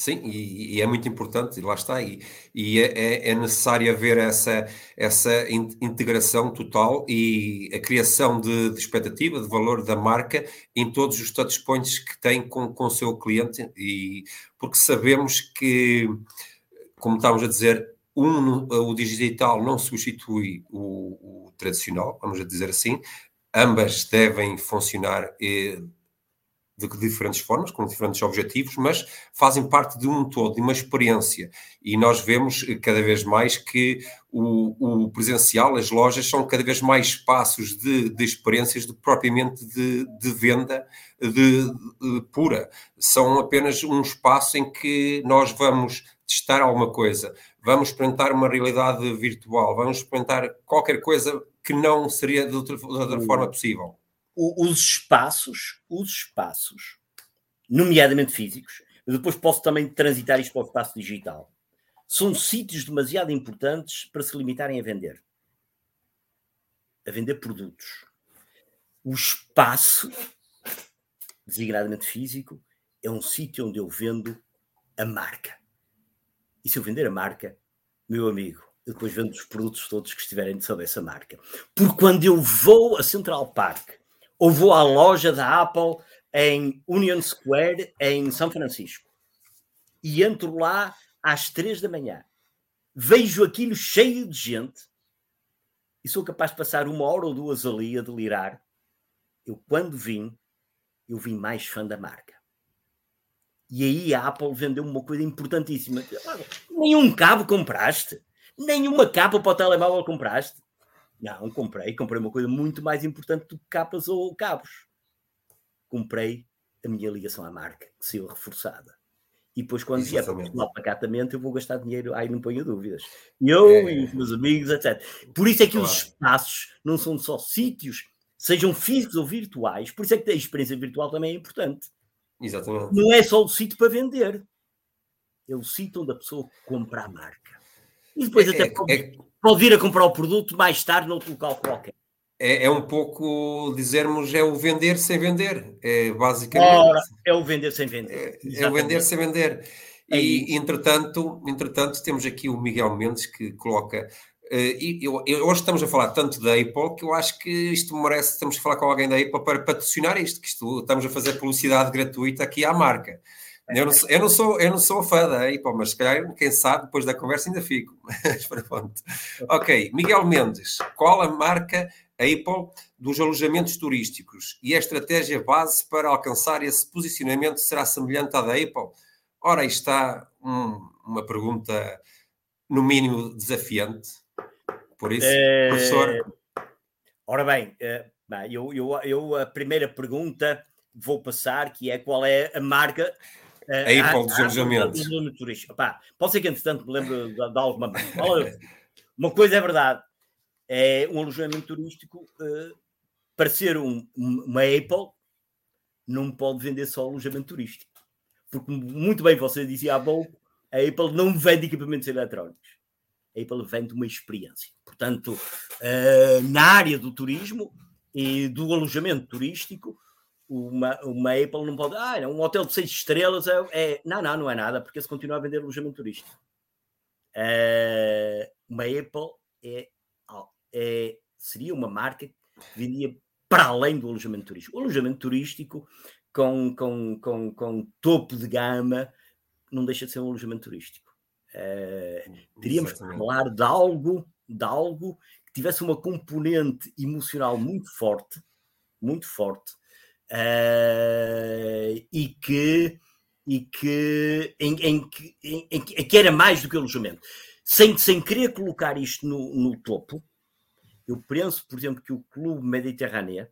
Sim, e, e, é muito importante, e lá está, e, e é, é, é, necessário haver essa, essa integração total e a criação de, de, expectativa, de valor da marca em todos os touchpoints que tem com, com o seu cliente, e porque sabemos que, como estávamos a dizer, um, o digital não substitui o, o tradicional, vamos dizer assim, ambas devem funcionar eh, de diferentes formas, com diferentes objetivos, mas fazem parte de um todo, de uma experiência. E nós vemos eh, cada vez mais que o, o presencial, as lojas, são cada vez mais espaços de, de experiências do que propriamente de, de venda de, de, pura. São apenas um espaço em que nós vamos testar alguma coisa, vamos experimentar uma realidade virtual, vamos experimentar qualquer coisa que não seria de outra, de outra forma possível os espaços, os espaços, nomeadamente físicos, depois posso também transitar isto para o espaço digital, são sítios demasiado importantes para se limitarem a vender. A vender produtos. O espaço, designadamente físico, é um sítio onde eu vendo a marca. E se eu vender a marca, meu amigo, eu depois vendo os produtos todos que estiverem sobre essa marca. Porque quando eu vou a Central Park ou vou à loja da Apple em Union Square, em São Francisco, e entro lá às três da manhã, vejo aquilo cheio de gente e sou capaz de passar uma hora ou duas ali a delirar. Eu, quando vim, eu vim mais fã da marca. E aí a Apple vendeu uma coisa importantíssima. Nenhum cabo compraste. Nenhuma capa para o telemóvel compraste. Não, comprei. Comprei uma coisa muito mais importante do que capas ou cabos. Comprei a minha ligação à marca, que saiu reforçada. E depois, quando vier para o pacatamente, eu vou gastar dinheiro. Aí não ponho dúvidas. Eu é. e os meus amigos, etc. Por isso é que claro. os espaços não são só sítios, sejam físicos ou virtuais. Por isso é que a experiência virtual também é importante. Exatamente. Não é só o sítio para vender. É o sítio onde a pessoa compra a marca. E depois é, até é, pode, é, vir a comprar o produto mais tarde noutro local qualquer. É, é, um pouco dizermos é o vender sem vender, é basicamente. Ora, é o vender sem vender. É, é o vender sem vender. E, entretanto, entretanto, temos aqui o Miguel Mendes que coloca. Uh, e eu, eu, hoje estamos a falar tanto da Apple que eu acho que isto merece. Temos que falar com alguém da Apple para patrocinar isto, que isto, estamos a fazer publicidade gratuita aqui à marca. Eu não, eu não, sou, eu não sou fã da Apple, mas se calhar, quem sabe, depois da conversa ainda fico. [LAUGHS] ok, Miguel Mendes, qual a marca Apple dos alojamentos turísticos e a estratégia base para alcançar esse posicionamento será semelhante à da Apple? Ora, aí está um, uma pergunta, no mínimo, desafiante. Por isso, é... professor. Ora bem, eh, eu, eu, eu a primeira pergunta vou passar, que é qual é a marca Aí para o desalojamento. pode ser que, entretanto, me lembre de, de alguma [LAUGHS] Uma coisa é verdade, é um alojamento turístico, uh, para ser um, uma Apple, não pode vender só alojamento turístico. Porque, muito bem, você dizia há pouco, a Apple não vende equipamentos eletrónicos. A Apple vende uma experiência. Portanto, uh, na área do turismo e do alojamento turístico, uma, uma Apple não pode. Ah, um hotel de seis estrelas é, é. Não, não, não é nada, porque se continua a vender alojamento turístico. Uh, uma Apple é, é, seria uma marca que vendia para além do alojamento turístico. O alojamento turístico com, com, com, com topo de gama não deixa de ser um alojamento turístico. Uh, teríamos que falar de algo, de algo que tivesse uma componente emocional muito forte, muito forte, uh, que, e que, em, em, em, em, que era mais do que alojamento. Sem, sem querer colocar isto no, no topo, eu penso, por exemplo, que o Clube Mediterrâneo,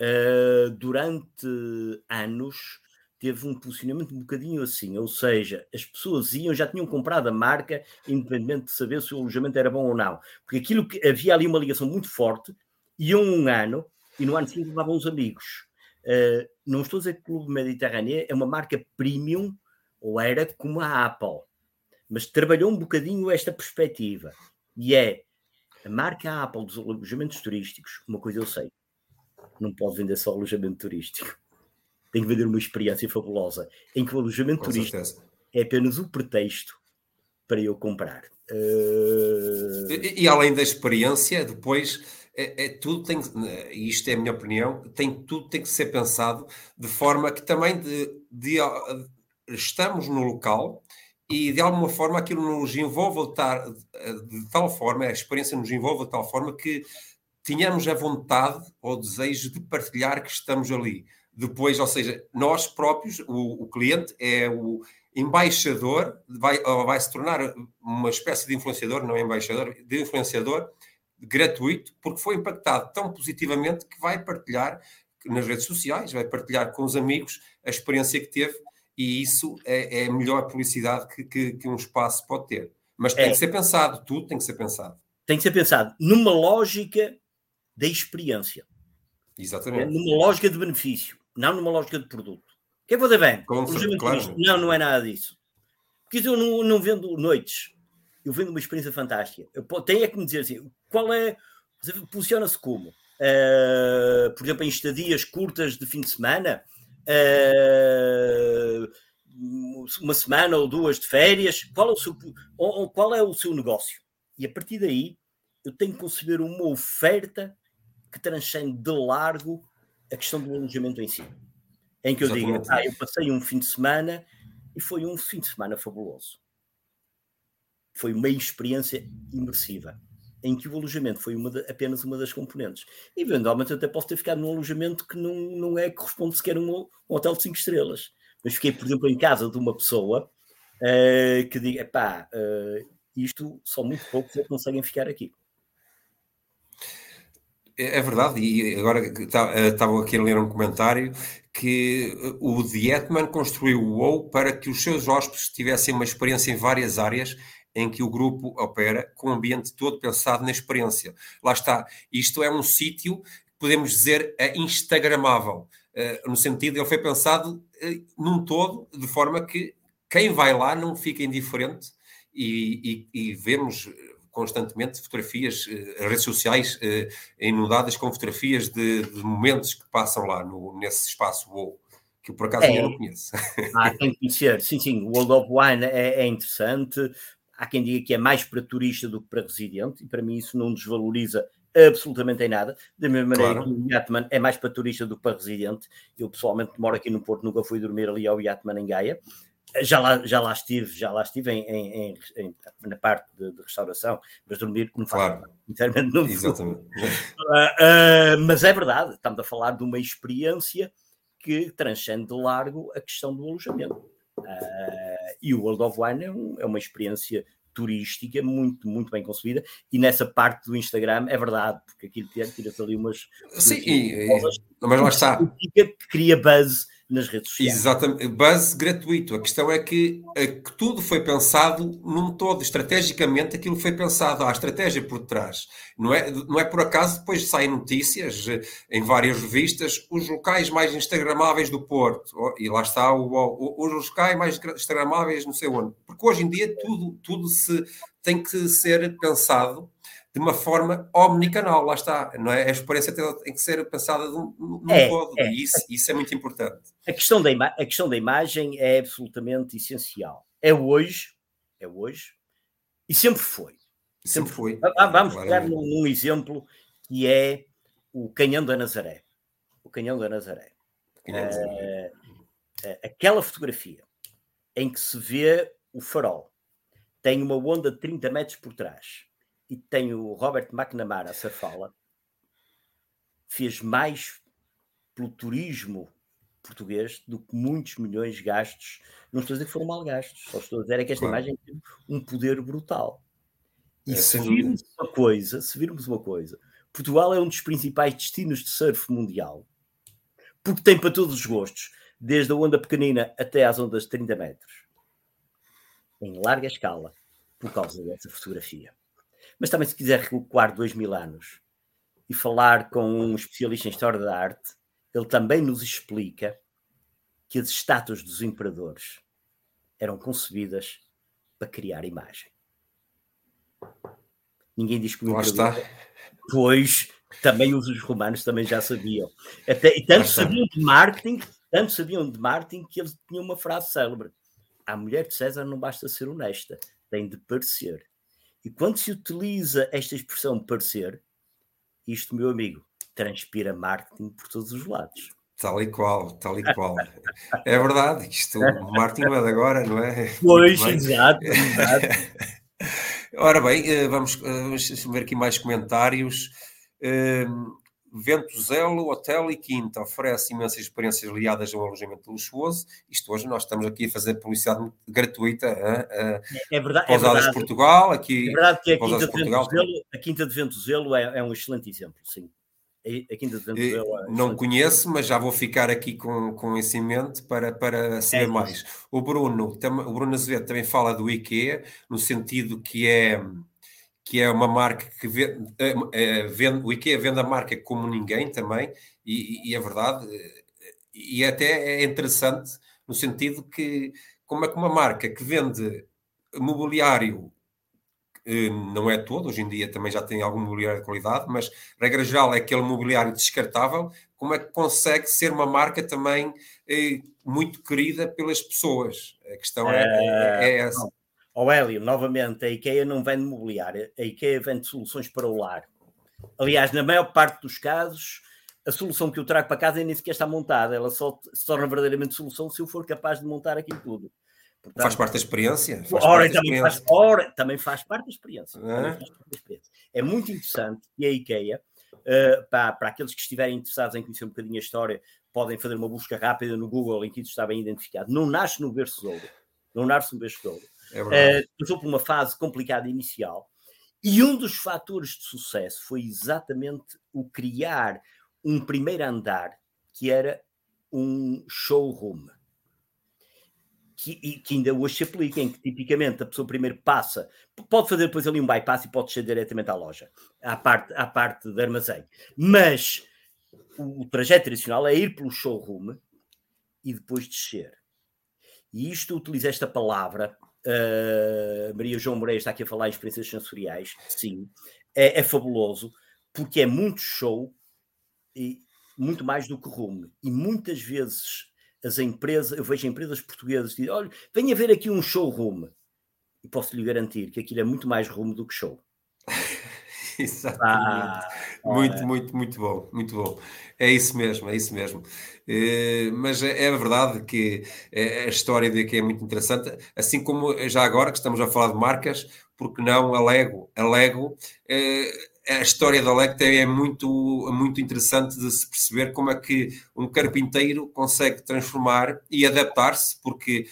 uh, durante anos, teve um posicionamento um bocadinho assim, ou seja, as pessoas iam, já tinham comprado a marca, independentemente de saber se o alojamento era bom ou não. Porque aquilo que havia ali uma ligação muito forte, iam um ano e no ano seguinte levavam os amigos. Uh, não estou a dizer que o Clube Mediterrâneo é uma marca premium, ou era como a Apple, mas trabalhou um bocadinho esta perspectiva. E é a marca Apple dos alojamentos turísticos, uma coisa eu sei, não pode vender só alojamento turístico. Tem que vender uma experiência fabulosa, em que o alojamento Com turístico certeza. é apenas o pretexto para eu comprar. Uh... E, e, além da experiência, depois é, é, tudo tem, e isto é a minha opinião, tem, tudo tem que ser pensado de forma que também de, de, de estamos no local e de alguma forma aquilo nos envolve de, de tal forma, a experiência nos envolve de tal forma que tínhamos a vontade ou desejo de partilhar que estamos ali. Depois, ou seja, nós próprios, o, o cliente é o embaixador, vai, vai se tornar uma espécie de influenciador, não é embaixador, de influenciador gratuito, porque foi impactado tão positivamente que vai partilhar nas redes sociais, vai partilhar com os amigos a experiência que teve e isso é, é a melhor publicidade que, que, que, um espaço pode ter. Mas tem é. que ser pensado, tudo tem que ser pensado. Tem que ser pensado numa lógica da experiência. Exatamente. Numa lógica de benefício, não numa lógica de produto. O que é que você vende? Claro. Não, não é nada disso. Porque eu não, não vendo noites. Eu vendo uma experiência fantástica. Eu tenho é que me dizer assim, qual é... Funciona-se como? Uh, por exemplo, em estadias curtas de fim de semana, uh, uma semana ou duas de férias, qual é, o seu, ou, qual é o seu negócio? E a partir daí, eu tenho que conceber uma oferta que transcende de largo a questão do alojamento em si. Em que eu digo, ah, eu passei um fim de semana e foi um fim de semana fabuloso. Foi uma experiência imersiva, em que o alojamento foi uma de, apenas uma das componentes. E eventualmente até posso ter ficado num alojamento que não, não é corresponde sequer a um, um hotel de 5 estrelas. Mas fiquei, por exemplo, em casa de uma pessoa uh, que diga, pá, uh, isto só muito poucos é conseguem ficar aqui. É, é verdade, e agora eh, estava aqui a ler um comentário que eh, o Dietman construiu o WoW para que os seus hóspedes tivessem uma experiência em várias áreas em que o grupo opera, com o ambiente todo pensado na experiência. Lá está, isto é um sítio, podemos dizer, é instagramável, no sentido, ele foi pensado num todo, de forma que quem vai lá não fica indiferente e, e, e vemos constantemente fotografias, uh, redes sociais inundadas com fotografias de, de, momentos que passam lá no, nesse espaço WoW, que eu por acaso é. ainda não conheço. Ah, tem que conhecer. Sim, sim, o World of Wine é, é, interessante. Há quem diga que é mais para turista do que para residente, e para mim isso não desvaloriza absolutamente em nada. Da mesma maneira claro. que o Yatman é mais para turista do que para residente. Eu pessoalmente moro aqui no Porto, nunca fui dormir ali ao Yatman em Gaia. Já lá, já lá estive, já lá estive em, em, em na parte de, de, restauração, mas dormir não faz claro. sinceramente não Exatamente. Uh, uh, mas é verdade, estamos a falar de uma experiência que transcende de largo a questão do alojamento. Uh, e o World of Wine é, um, é, uma experiência turística muito, muito bem concebida. E nessa parte do Instagram é verdade, porque aquilo tiras ali umas. Sim, e, mas lá está. Que cria buzz nas redes sociais. Exatamente, base gratuito. A questão é que, é que tudo foi pensado num todo, estrategicamente aquilo foi pensado, há estratégia por trás. Não é, não é por acaso, depois saem notícias eh, em várias revistas, os locais mais instagramáveis do Porto, e lá está o, o, os locais mais instagramáveis não sei onde. Porque hoje em dia tudo, tudo se tem que ser pensado de uma forma omnicanal, lá está, não é? A experiência tem que ser pensada num, é, todo, é. e isso, isso, é muito importante. A questão, da a questão da imagem é absolutamente essencial. É hoje, é hoje, e sempre foi. Sempre, sempre foi. Vamos pegar num, num, exemplo que é o Canhão da Nazaré. O Canhão da Nazaré. Nazaré. Uh, aquela fotografia em que se vê o farol, tem uma onda de 30 metros por trás e tem o Robert McNamara a fala fez mais pelo turismo português do que muitos milhões gastos. Não estou a dizer que foram mal gastos, só estou a dizer é que esta claro. imagem tem um poder brutal. E é, se virmos uma coisa, se virmos uma coisa, Portugal é um dos principais destinos de surf mundial, porque tem para todos os gostos, desde a onda pequenina até às ondas de 30 metros, em larga escala, por causa dessa fotografia. Mas também, se quiser recuar dois mil anos e falar com um especialista em história da arte, ele também nos explica que as estátuas dos imperadores eram concebidas para criar imagem. Ninguém diz que o Lá está. Pois, também os romanos também já sabiam. Até, e tanto sabiam de marketing, tanto sabiam de marketing que eles tinham uma frase célebre. A mulher de César não basta ser honesta, tem de parecer. E quando se utiliza esta expressão parecer, isto, meu amigo, transpira marketing por todos os lados. Tal e qual, tal e qual. é verdade, isto, o marketing é de agora, não é? Pois, exato, exato. [LAUGHS] Ora bem, eh, vamos, eh, vamos ver aqui mais comentários. Ehm, Ventuzelo, Hotel e Quinta oferece imensas experiências ligadas ao alojamento luxuoso. Isto hoje nós estamos aqui a fazer publicidade gratuita a, é verdade, é verdade. de Portugal. Aqui, é verdade que a Quinta, de Ventuzelo, a Quinta de Ventuzelo é, é um excelente exemplo, sim. A Quinta de Ventuzelo é Não conheço, mas já vou ficar aqui com, com esse em mente para, para saber é mais. O Bruno, o Bruno Azevedo também fala do IKEA, no sentido que é que é uma marca que vende, eh, eh, vende, o IKEA vende a marca como ninguém também, e, e é verdade, eh, e até é interessante no sentido que, como é que uma marca que vende mobiliário, não é todo, hoje em dia também já tem algum mobiliário de qualidade, mas regra geral é aquele mobiliário descartável, como é que consegue ser uma marca também muito querida pelas pessoas? A questão é, é, é essa. Ó Hélio, novamente, a IKEA não vende mobiliário, a IKEA vende soluções para o lar. Aliás, na maior parte dos casos, a solução que eu trago para casa nem sequer está montada, ela só se torna verdadeiramente solução se eu for capaz de montar aquilo tudo. Portanto, faz parte da experiência. Faz ora, também, experiência. Faz, ora, também faz parte da experiência. É? é muito interessante e a IKEA, uh, para, para aqueles que estiverem interessados em conhecer um bocadinho a história, podem fazer uma busca rápida no Google em que isso está bem identificado. Não nasce no berço de ouro. Não nasce no berço de ouro é passou por uma fase complicada inicial. E um dos fatores de sucesso foi exatamente o criar um primeiro andar que era um showroom. Que, que, ainda hoje se aplica, em que tipicamente a pessoa primeiro passa, pode fazer depois ali um bypass e pode descer diretamente à loja, à parte, à parte de armazém. Mas o, o trajeto tradicional é ir pelo showroom e depois descer. E isto utiliza esta palavra Uh, Maria João Moreira está aqui a falar em experiências sensoriais, sim, é, é, fabuloso, porque é muito show e muito mais do que room. E muitas vezes as empresas, eu vejo empresas portuguesas dizem: olha, venha ver aqui um showroom. E posso lhe garantir que aquilo é muito mais room do que show. [LAUGHS] [LAUGHS] Exatamente. Ah, muito, muito, muito bom, muito bom. É isso mesmo, é isso mesmo. Uh, mas é, é, verdade que a história de que é muito interessante, assim como já agora que estamos a falar de marcas, porque não a Lego? A Lego, uh, a história da Lego é muito, muito interessante de se perceber como é que um carpinteiro consegue transformar e adaptar-se, porque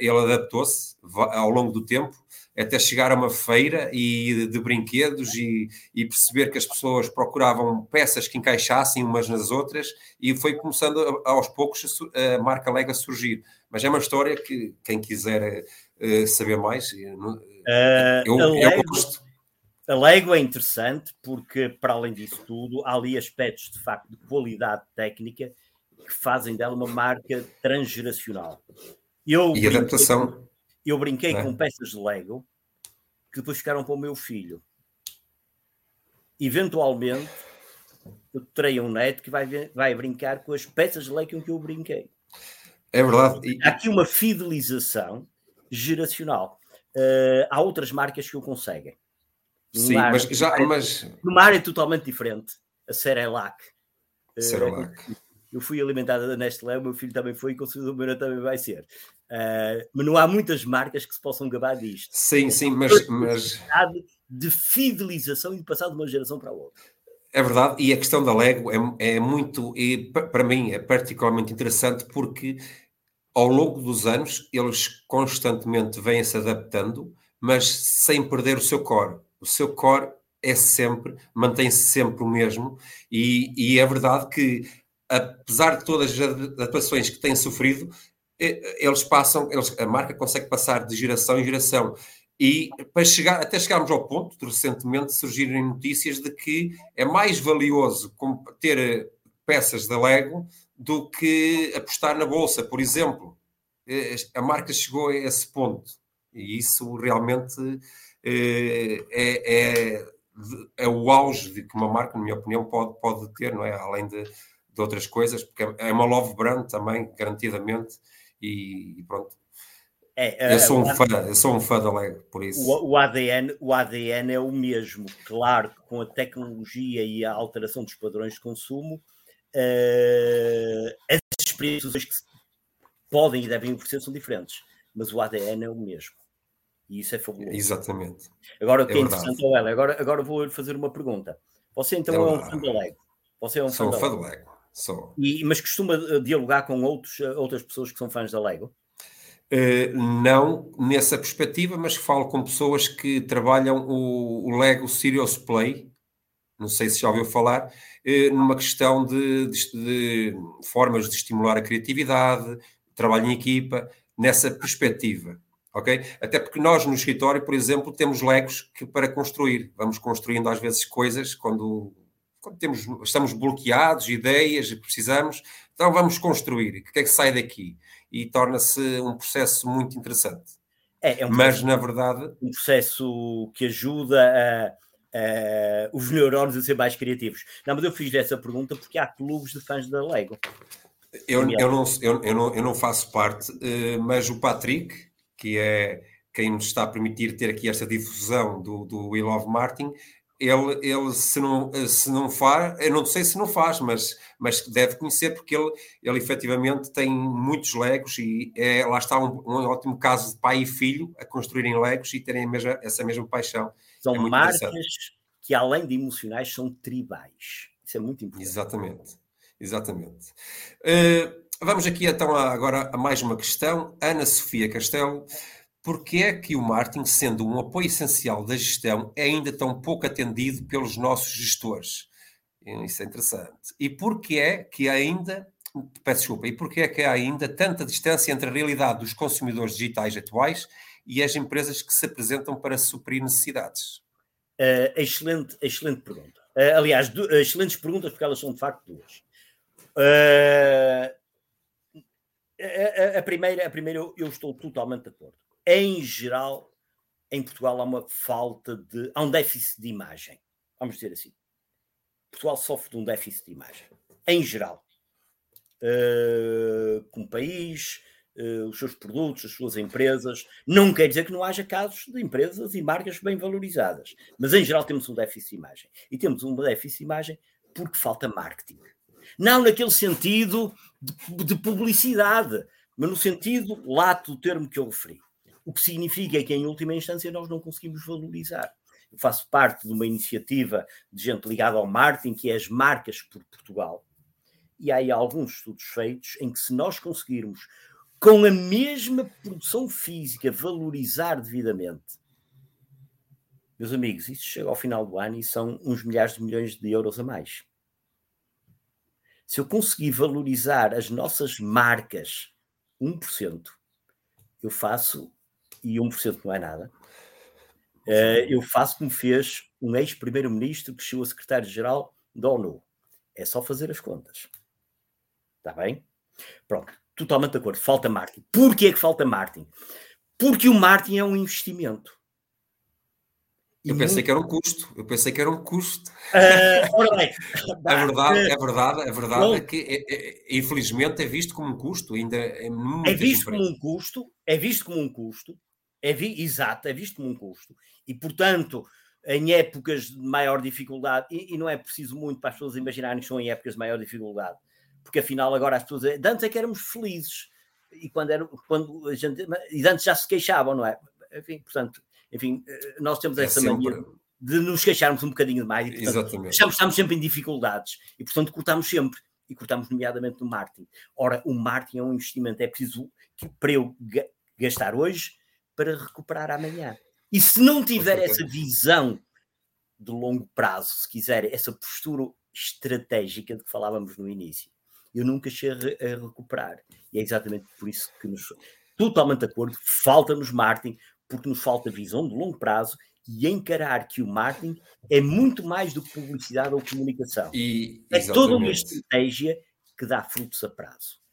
ele adaptou-se ao longo do tempo até chegar a uma feira e de, brinquedos e, e, perceber que as pessoas procuravam peças que encaixassem umas nas outras e foi começando aos poucos a, marca Lego a surgir. Mas é uma história que quem quiser uh, saber mais, uh, eu, Lego, eu gosto. A Lego é interessante porque, para além disso tudo, há ali aspectos de facto de qualidade técnica que fazem dela uma marca transgeracional. Eu e adaptação eu brinquei é? com peças de Lego que depois ficaram para o meu filho. Eventualmente, eu terei um neto que vai, vai brincar com as peças de Lego com que eu brinquei. É verdade. Há aqui uma fidelização geracional. Uh, há outras marcas que o conseguem. Sim, mas já. Mas... Numa área totalmente diferente. A Cerelac. Cerelac. Eu fui alimentada da Nestlé, o meu filho também foi e com o meu também vai ser. Uh, mas não há muitas marcas que se possam gabar disto. Sim, sim, mas. mas... De fidelização e de passar de uma geração para a outra. É verdade, e a questão da Lego é, é muito, e para mim é particularmente interessante porque ao longo dos anos eles constantemente vêm se adaptando, mas sem perder o seu core. O seu core é sempre, mantém-se sempre o mesmo, e, e, é verdade que, apesar de todas as adaptações que têm sofrido, eles passam, eles, a marca consegue passar de geração em geração. E para chegar, até chegarmos ao ponto de recentemente surgirem notícias de que é mais valioso ter eh, peças da Lego do que apostar na bolsa, por exemplo. Eh, a marca chegou a esse ponto e isso realmente eh, é, é, é o auge de que uma marca, na minha opinião, pode, pode ter, não é? Além de, de outras coisas, porque é uma love brand também, garantidamente, e, e pronto é, eu, sou um fã, eu sou um fã da Lego, por isso. O, o, ADN, o ADN é o mesmo, claro que com a tecnologia e a alteração dos padrões de consumo, uh, as experiências que podem e devem oferecer são diferentes, mas o ADN é o mesmo. E isso é fabuloso. Exatamente. Agora o que é, é interessante, Ela, agora, agora vou-lhe fazer uma pergunta. Você então é, é um fã da Lego? Você é um sou fã, Lego? Lego. Sou. E, mas costuma eh, dialogar com outros, eh, outras pessoas que são fãs da Lego? Uh, não nessa perspectiva, mas falo com pessoas que trabalham o, o Lego Serious Play, não sei se já ouviu falar, uh, numa questão de, de, de, formas de estimular a criatividade, trabalho em equipa, nessa perspectiva, ok? Até porque nós no escritório, por exemplo, temos Legos que para construir, vamos construindo às vezes coisas quando, quando temos, estamos bloqueados, ideias e precisamos, então vamos construir, o que é que sai daqui? e torna-se um processo muito interessante. É, é um Mas, na verdade... Um processo que ajuda a, a, os neurónios a ser mais criativos. Não, mas eu fiz essa pergunta porque há clubes de fãs da Lego. Eu, eu, não, eu, eu, não, eu não faço parte, eh, mas o Patrick, que é quem nos está a permitir ter aqui esta difusão do, do Will of Martin, ele, ele se, não, se não faz, eu não sei se não faz, mas, mas deve conhecer, porque ele, ele efetivamente tem muitos legos e é, lá está um, um ótimo caso de pai e filho a construírem legos e terem mesma, essa mesma paixão. São é marcas que, além de emocionais, são tribais. Isso é muito importante. Exatamente, exatamente. Uh, vamos aqui então agora a mais uma questão. Ana Sofia Castelo porque é que o marketing, sendo um apoio essencial da gestão, é ainda tão pouco atendido pelos nossos gestores? Isso é interessante. E porquê é que ainda, peço desculpa, e porquê é que há ainda tanta distância entre a realidade dos consumidores digitais atuais e as empresas que se apresentam para suprir necessidades? Uh, excelente, excelente pergunta. Uh, aliás, do, uh, excelentes perguntas, porque elas são de facto duas. A, a, primeira, a primeira eu estou totalmente de acordo em geral, em Portugal há uma falta de. há um déficit de imagem. Vamos dizer assim. Portugal sofre de um déficit de imagem. Em geral. Uh, como país, uh, os seus produtos, as suas empresas. Não quer dizer que não haja casos de empresas e marcas bem valorizadas. Mas em geral temos um déficit de imagem. E temos um déficit de imagem porque falta marketing. Não naquele sentido de, de publicidade, mas no sentido lato do termo que eu referi. O que significa que, em última instância, nós não conseguimos valorizar. Eu faço parte de uma iniciativa de gente ligada ao marketing, que é as marcas por Portugal. E há aí alguns estudos feitos em que, se nós conseguirmos, com a mesma produção física, valorizar devidamente, meus amigos, isso chega ao final do ano e são uns milhares de milhões de euros a mais. Se eu conseguir valorizar as nossas marcas 1%, eu faço e 1% não é nada. Uh, eu faço como fez um ex-primeiro-ministro que chegou a secretário-geral da ONU. É só fazer as contas. Está bem? Pronto, totalmente de acordo. Falta marketing. Porquê que falta marketing? Porque o marketing é um investimento. Eu pensei que era um custo. Eu pensei que era um custo. Uh, ora bem. a [LAUGHS] verdade, é verdade, a verdade é que é, é, infelizmente é visto como um custo. Ainda é, é visto como um custo. É visto como um custo. É vi, exato, é visto como um custo. E, portanto, em épocas de maior dificuldade, e, e, não é preciso muito para as pessoas imaginarem que são em épocas de maior dificuldade, porque afinal agora as pessoas. Antes é que éramos felizes. E quando, era, quando a gente. E antes já se queixavam, não é? Enfim, portanto, enfim, nós temos é essa sempre. mania de nos queixarmos um bocadinho mais. E, portanto, Exatamente. Achamos, estamos sempre em dificuldades e, portanto, cortamos sempre. E cortamos, nomeadamente, no marketing. Ora, o marketing é um investimento, é preciso que, para eu gastar hoje para recuperar amanhã. E se não tiver essa visão de longo prazo, se quiser, essa postura estratégica de que falávamos no início, eu nunca cheguei a recuperar. E é exatamente por isso que nos. Totalmente de acordo, falta-nos marketing, porque nos falta visão de longo prazo e encarar que o marketing é muito mais do que publicidade ou comunicação. E, é toda uma estratégia que dá frutos a prazo.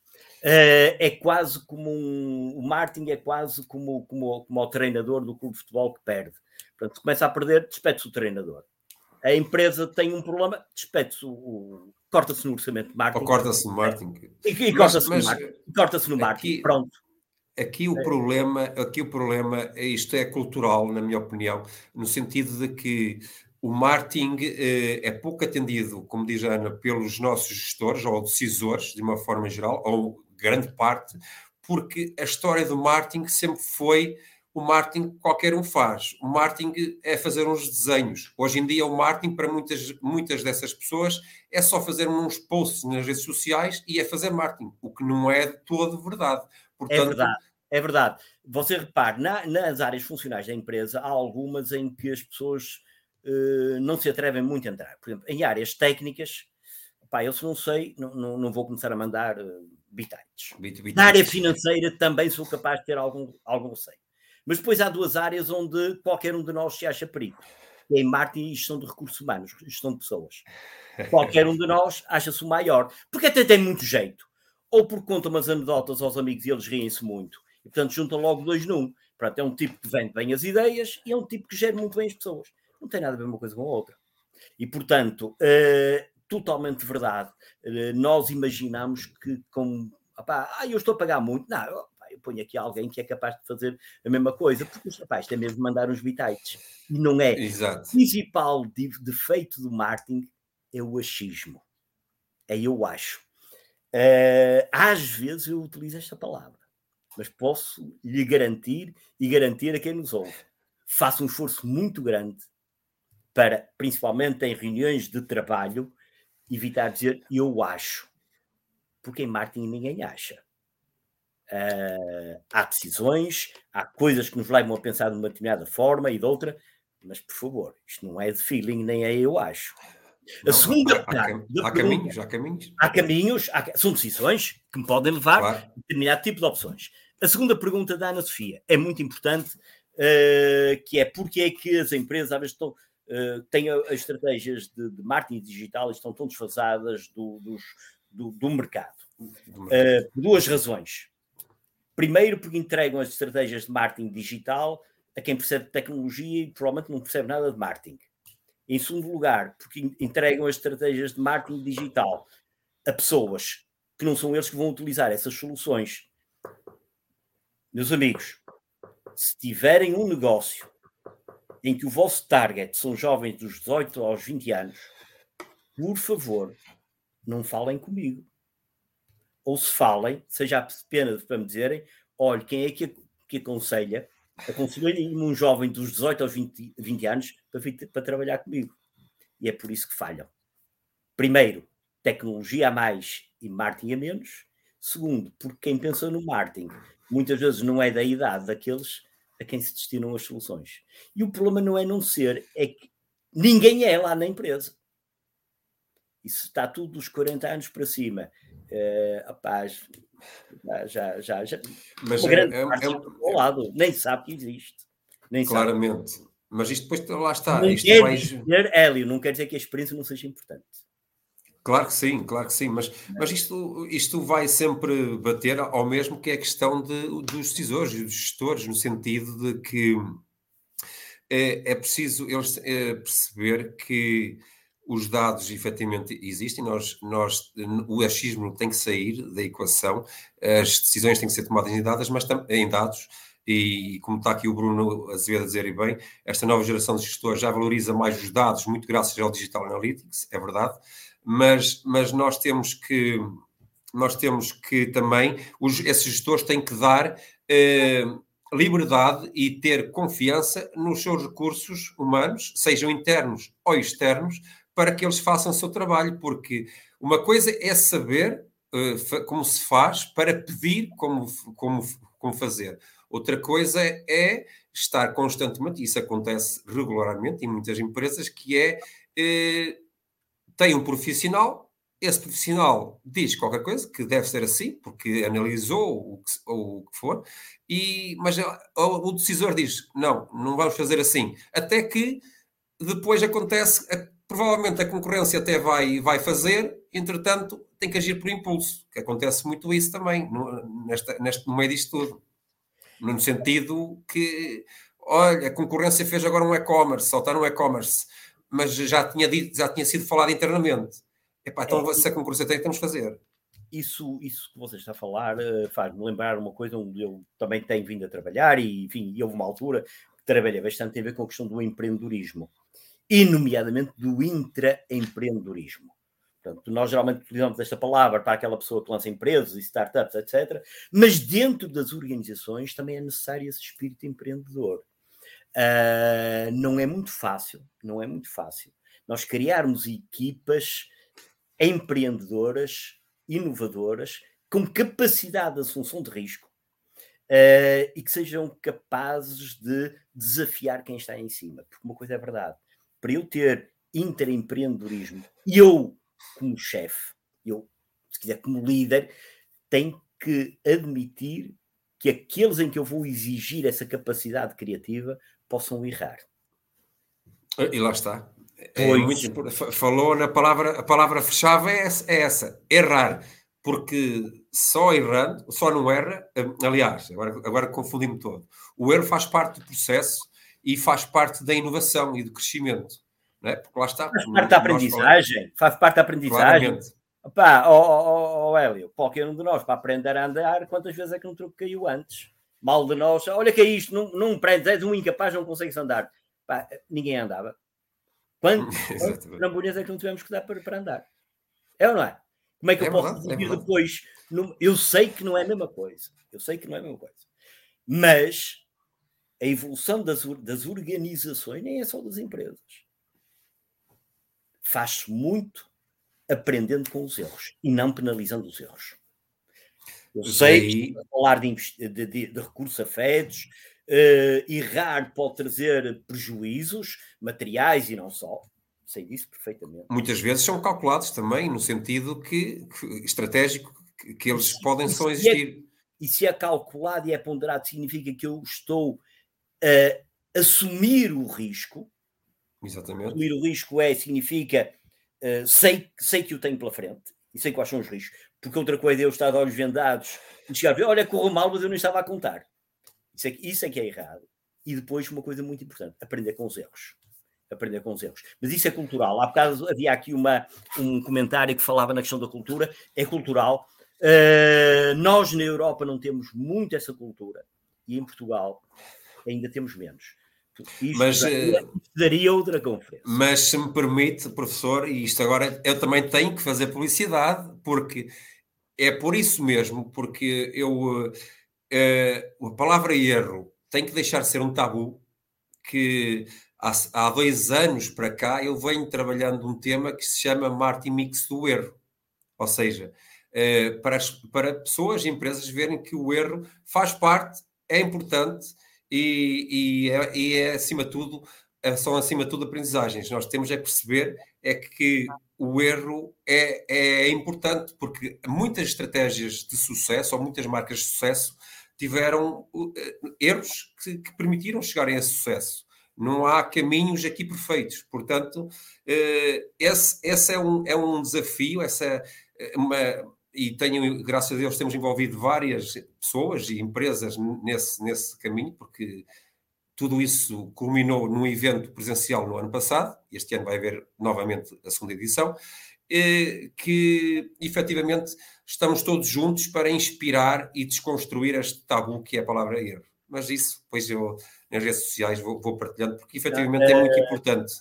Uh, é quase como um, o marketing é quase como, como, como o treinador do clube de futebol que perde. Portanto, começa a perder, despede-se o treinador. A empresa tem um problema, despede-se o, corta-se no orçamento de marketing. Ou corta-se no marketing. E, e corta-se no marketing. Corta-se no marketing. Aqui, Pronto. Aqui o é. problema, aqui o problema, isto é cultural, na minha opinião, no sentido de que o marketing eh, é pouco atendido, como diz a Ana, pelos nossos gestores ou decisores, de uma forma geral, ou grande parte, porque a história do marketing sempre foi o marketing que qualquer um faz. O marketing é fazer uns desenhos. Hoje em dia, o marketing, para muitas, muitas dessas pessoas, é só fazer uns posts nas redes sociais e é fazer marketing, o que não é de todo verdade. Portanto, é verdade. É verdade. Você repare, na, nas áreas funcionais da empresa, há algumas em que as pessoas uh, não se atrevem muito a entrar. Por exemplo, em áreas técnicas, pá, eu se não sei, não, não, não vou começar a mandar uh, Bit, bit, na área financeira também sou capaz de ter algum, algum receio. Mas depois há duas áreas onde qualquer um de nós se acha perigo. É em marketing e gestão de recursos humanos, gestão de pessoas. [LAUGHS] Qualquer um de nós acha-se o maior. Porque até tem muito jeito. Ou porque conta umas anedotas aos amigos e eles riem-se muito. E portanto junta logo dois num. Pronto, é um tipo que vende bem as ideias e é um tipo que gera muito bem as pessoas. Não tem nada a ver uma coisa com a outra. E portanto, uh, totalmente verdade. Uh, nós imaginamos que com. Opá, ah, eu estou a pagar muito. Não, eu ponho aqui alguém que é capaz de fazer a mesma coisa, porque rapaz, tem mesmo de mandar uns bitites. E não é. Exato. O principal defeito do marketing é o achismo. É eu acho. Uh, às vezes eu utilizo esta palavra, mas posso lhe garantir e garantir a quem nos ouve. Faço um esforço muito grande para, principalmente em reuniões de trabalho, evitar dizer eu acho. Porque em marketing ninguém acha. Uh, há decisões, há coisas que nos levam a pensar de uma determinada forma e de outra, mas por favor, isto não é de feeling, nem é eu acho. Não, a segunda há, parte. Há, há caminhos, há caminhos. Há caminhos, há, são decisões que me podem levar claro. a determinado tipo de opções. A segunda pergunta da Ana Sofia é muito importante, uh, que é porque é que as empresas às vezes estão, uh, têm as estratégias de, de marketing digital e estão tão desfasadas do, dos, do, do mercado. Uh, por duas razões. Primeiro, porque entregam as estratégias de marketing digital a quem percebe tecnologia e provavelmente não percebe nada de marketing. Em segundo lugar, porque entregam as estratégias de marketing digital a pessoas que não são eles que vão utilizar essas soluções. Meus amigos, se tiverem um negócio em que o vosso target são jovens dos 18 aos 20 anos, por favor, não falem comigo ou se falem, seja apenas para me dizerem, olha, quem é que, que aconselha, aconselho-me um jovem dos 18 aos 20, 20 anos para, para trabalhar comigo. E é por isso que falham. Primeiro, tecnologia a mais e marketing a menos. Segundo, porque quem pensa no marketing muitas vezes não é da idade daqueles a quem se destinam as soluções. E o problema não é não ser, é que ninguém é lá na empresa. Isso está tudo dos 40 anos para cima é, rapaz, já, já, já, Mas é, grande é, é, é, lado, nem sabe que existe. Nem claramente. Sabe. Mas isto depois lá está. Não isto quer vai... dizer, Hélio, não quer dizer que a experiência não seja importante. Claro que sim, claro que sim, mas, mas isto, isto vai sempre bater ao mesmo que é a questão de, dos decisores e dos gestores, no sentido de que é, é preciso eles é, perceber que os dados efetivamente existem, nós, nós, o achismo tem que sair da equação, as decisões têm que ser tomadas em dados, mas em dados, e como está aqui o Bruno Azevedo a dizer e bem, esta nova geração de gestores já valoriza mais os dados, muito graças ao Digital Analytics, é verdade, mas, mas nós temos que nós temos que também, os, esses gestores têm que dar eh, liberdade e ter confiança nos seus recursos humanos, sejam internos ou externos, para que eles façam o seu trabalho, porque uma coisa é saber uh, como se faz para pedir como, como, como fazer. Outra coisa é estar constantemente, isso acontece regularmente em muitas empresas, que é uh, tem um profissional esse profissional diz qualquer coisa, que deve ser assim, porque analisou o que, o que for, e, mas o, decisor diz: não, não vamos fazer assim. Até que depois acontece, provavelmente a concorrência até vai, vai fazer, entretanto, tem que agir por impulso, que acontece muito isso também, no, nesta, neste, no meio disto tudo. No sentido que, olha, a concorrência fez agora um e-commerce, só está no e-commerce, mas já tinha, dito, já tinha sido falado internamente Epá, então é, se a concorrência tem, temos que fazer. Isso, isso que você está a falar uh, faz-me lembrar uma coisa onde eu também tenho vindo a trabalhar e, enfim, houve uma altura que trabalhei bastante a ver com a questão do empreendedorismo e, nomeadamente, do intraempreendedorismo. Portanto, nós geralmente utilizamos esta palavra para aquela pessoa que lança empresas e startups, etc. Mas dentro das organizações também é necessário esse espírito empreendedor. Uh, não é muito fácil, não é muito fácil nós criarmos equipas empreendedoras, inovadoras, com capacidade de assunção de risco uh, e que sejam capazes de desafiar quem está em cima. Porque uma coisa é verdade, para eu ter interempreendedorismo, eu, como chefe, eu, se quiser, como líder, tenho que admitir que aqueles em que eu vou exigir essa capacidade criativa possam errar. E lá está. É muito, falou na palavra, a palavra-chave é, é essa, errar. Porque só errando, só não erra, hum, aliás, agora, agora confundi-me todo. O erro faz parte do processo e faz parte da inovação e do crescimento. É? Porque lá está. Faz parte da aprendizagem. Faz parte da aprendizagem. Opa, ó, ó, ó, Hélio, qualquer um de nós para aprender a andar, quantas vezes é que um truque caiu antes? Mal de nós, olha que é isto, não, não prendes, és um incapaz, não consegues andar. Pá, ninguém andava. Quantos [LAUGHS] trambolhões é que não tivemos que dar para, para andar? É ou não é? Como é que eu é posso verdade, dizer é depois? eu sei que não é a mesma coisa. Eu sei que não é a mesma coisa. Mas a evolução das, das organizações nem é só das empresas. Faz-se muito aprendendo com os erros e não penalizando os erros. Eu sei que falar de, de, de, de recursos afetos, Uh, errar pode trazer prejuízos materiais e não só. Sei disso perfeitamente. Muitas vezes são calculados também, no sentido que, que estratégico que, eles e, podem só é existir. É, e se é calculado e é ponderado, significa que eu estou a assumir o risco. Exatamente. Assumir o risco é, significa uh, sei, sei que o tenho pela frente e sei quais são os riscos. Porque outra coisa é eu estar de olhos vendados e chegar a ver, olha, correu mal, mas eu não estava a contar. Isso é, isso é que é errado. E depois, uma coisa muito importante, aprender com os erros. Aprender com os erros. Mas isso é cultural. Há bocado havia aqui uma, um comentário que falava na questão da cultura. É cultural. Uh, nós na Europa não temos muito essa cultura. E em Portugal ainda temos menos. Isto mas daria, eh, daria outra conferência. Mas se me permite, professor, e isto agora eu também tenho que fazer publicidade, porque é por isso mesmo, porque eu uh, a palavra erro tem que deixar de ser um tabu que há, há dois anos para cá eu venho trabalhando um tema que se chama marketing mix do erro. Ou seja, uh, para, as, para pessoas e empresas verem que o erro faz parte, é importante e, e, é, e é acima de tudo são acima de tudo aprendizagens. Nós temos é perceber é que o erro é, é importante porque muitas estratégias de sucesso ou muitas marcas de sucesso tiveram uh, erros que, que, permitiram chegarem a sucesso. Não há caminhos aqui perfeitos. Portanto, uh, esse, esse é, um, é um desafio, essa uma, e tenho, graças a Deus, temos envolvido várias pessoas e empresas nesse, nesse caminho, porque tudo isso culminou num evento presencial no ano passado, este ano vai haver novamente a segunda edição, que efetivamente estamos todos juntos para inspirar e desconstruir este tabu que é a palavra erro. Mas isso, depois eu nas redes sociais vou, vou partilhando, porque efetivamente é, muito é, importante.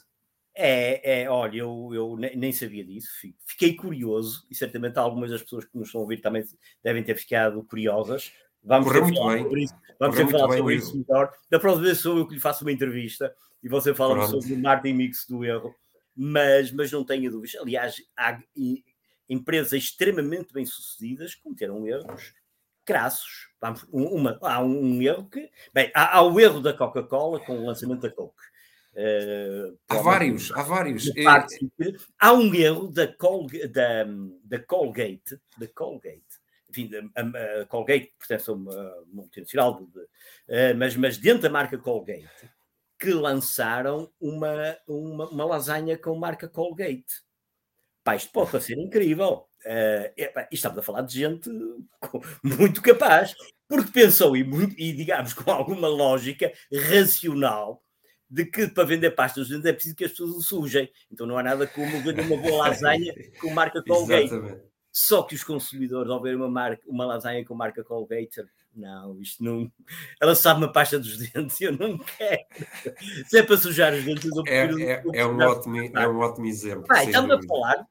É, é olha, eu, eu nem sabia disso, fiquei curioso, e certamente algumas das pessoas que nos estão a ouvir também devem ter ficado curiosas. Vamos Correu muito bem. Sobre isso. Vamos ter falar sobre isso melhor. Da próxima vez sou eu que lhe faço uma entrevista e você fala sobre o Martin Mix do erro, mas, mas não tenha dúvidas. Aliás, há empresas extremamente bem-sucedidas que cometeram erros crassos. Vamos, uma, há um erro que. Bem, há, há o erro da Coca-Cola com o lançamento da Coke. Uh, há vários, há vários. É, há um erro da, Colga, da, da Colgate, da Colgate, enfim, a, a Colgate pertence a uma multinacional, de, uh, mas, mas dentro da marca Colgate, que lançaram uma, uma, uma lasanha com marca Colgate. Pá, isto pode parecer incrível. Uh, é, estamos a falar de gente [LAUGHS] muito capaz, porque pensou, e, e digamos [LAUGHS] com alguma lógica racional, de que para vender pastas é preciso que as pessoas o sujem. Então não há nada como vender uma boa lasanha com marca [LAUGHS] Colgate. Só que os consumidores, ao ver uma, marca, uma lasanha com marca Colgate, não, isto não. Ela sabe uma pasta dos [LAUGHS] dentes, eu não quero. Se é para sujar os dentes, eu é, prefiro. É, é, é, um, ótimo, é um ótimo exemplo. Ah, estamos a falar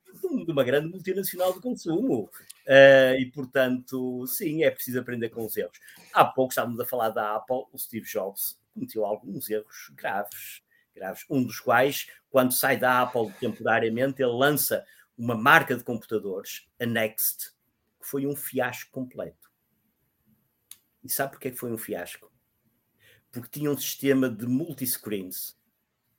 de uma grande multinacional de consumo. Uh, e portanto, sim, é preciso aprender com os erros. Há pouco estávamos a falar da Apple, o Steve Jobs cometeu alguns erros graves, graves. Um dos quais, quando sai da Apple temporariamente, ele lança uma marca de computadores, a Next, que foi um fiasco completo. E sabe porquê que foi um fiasco? Porque tinha um sistema de multiscreens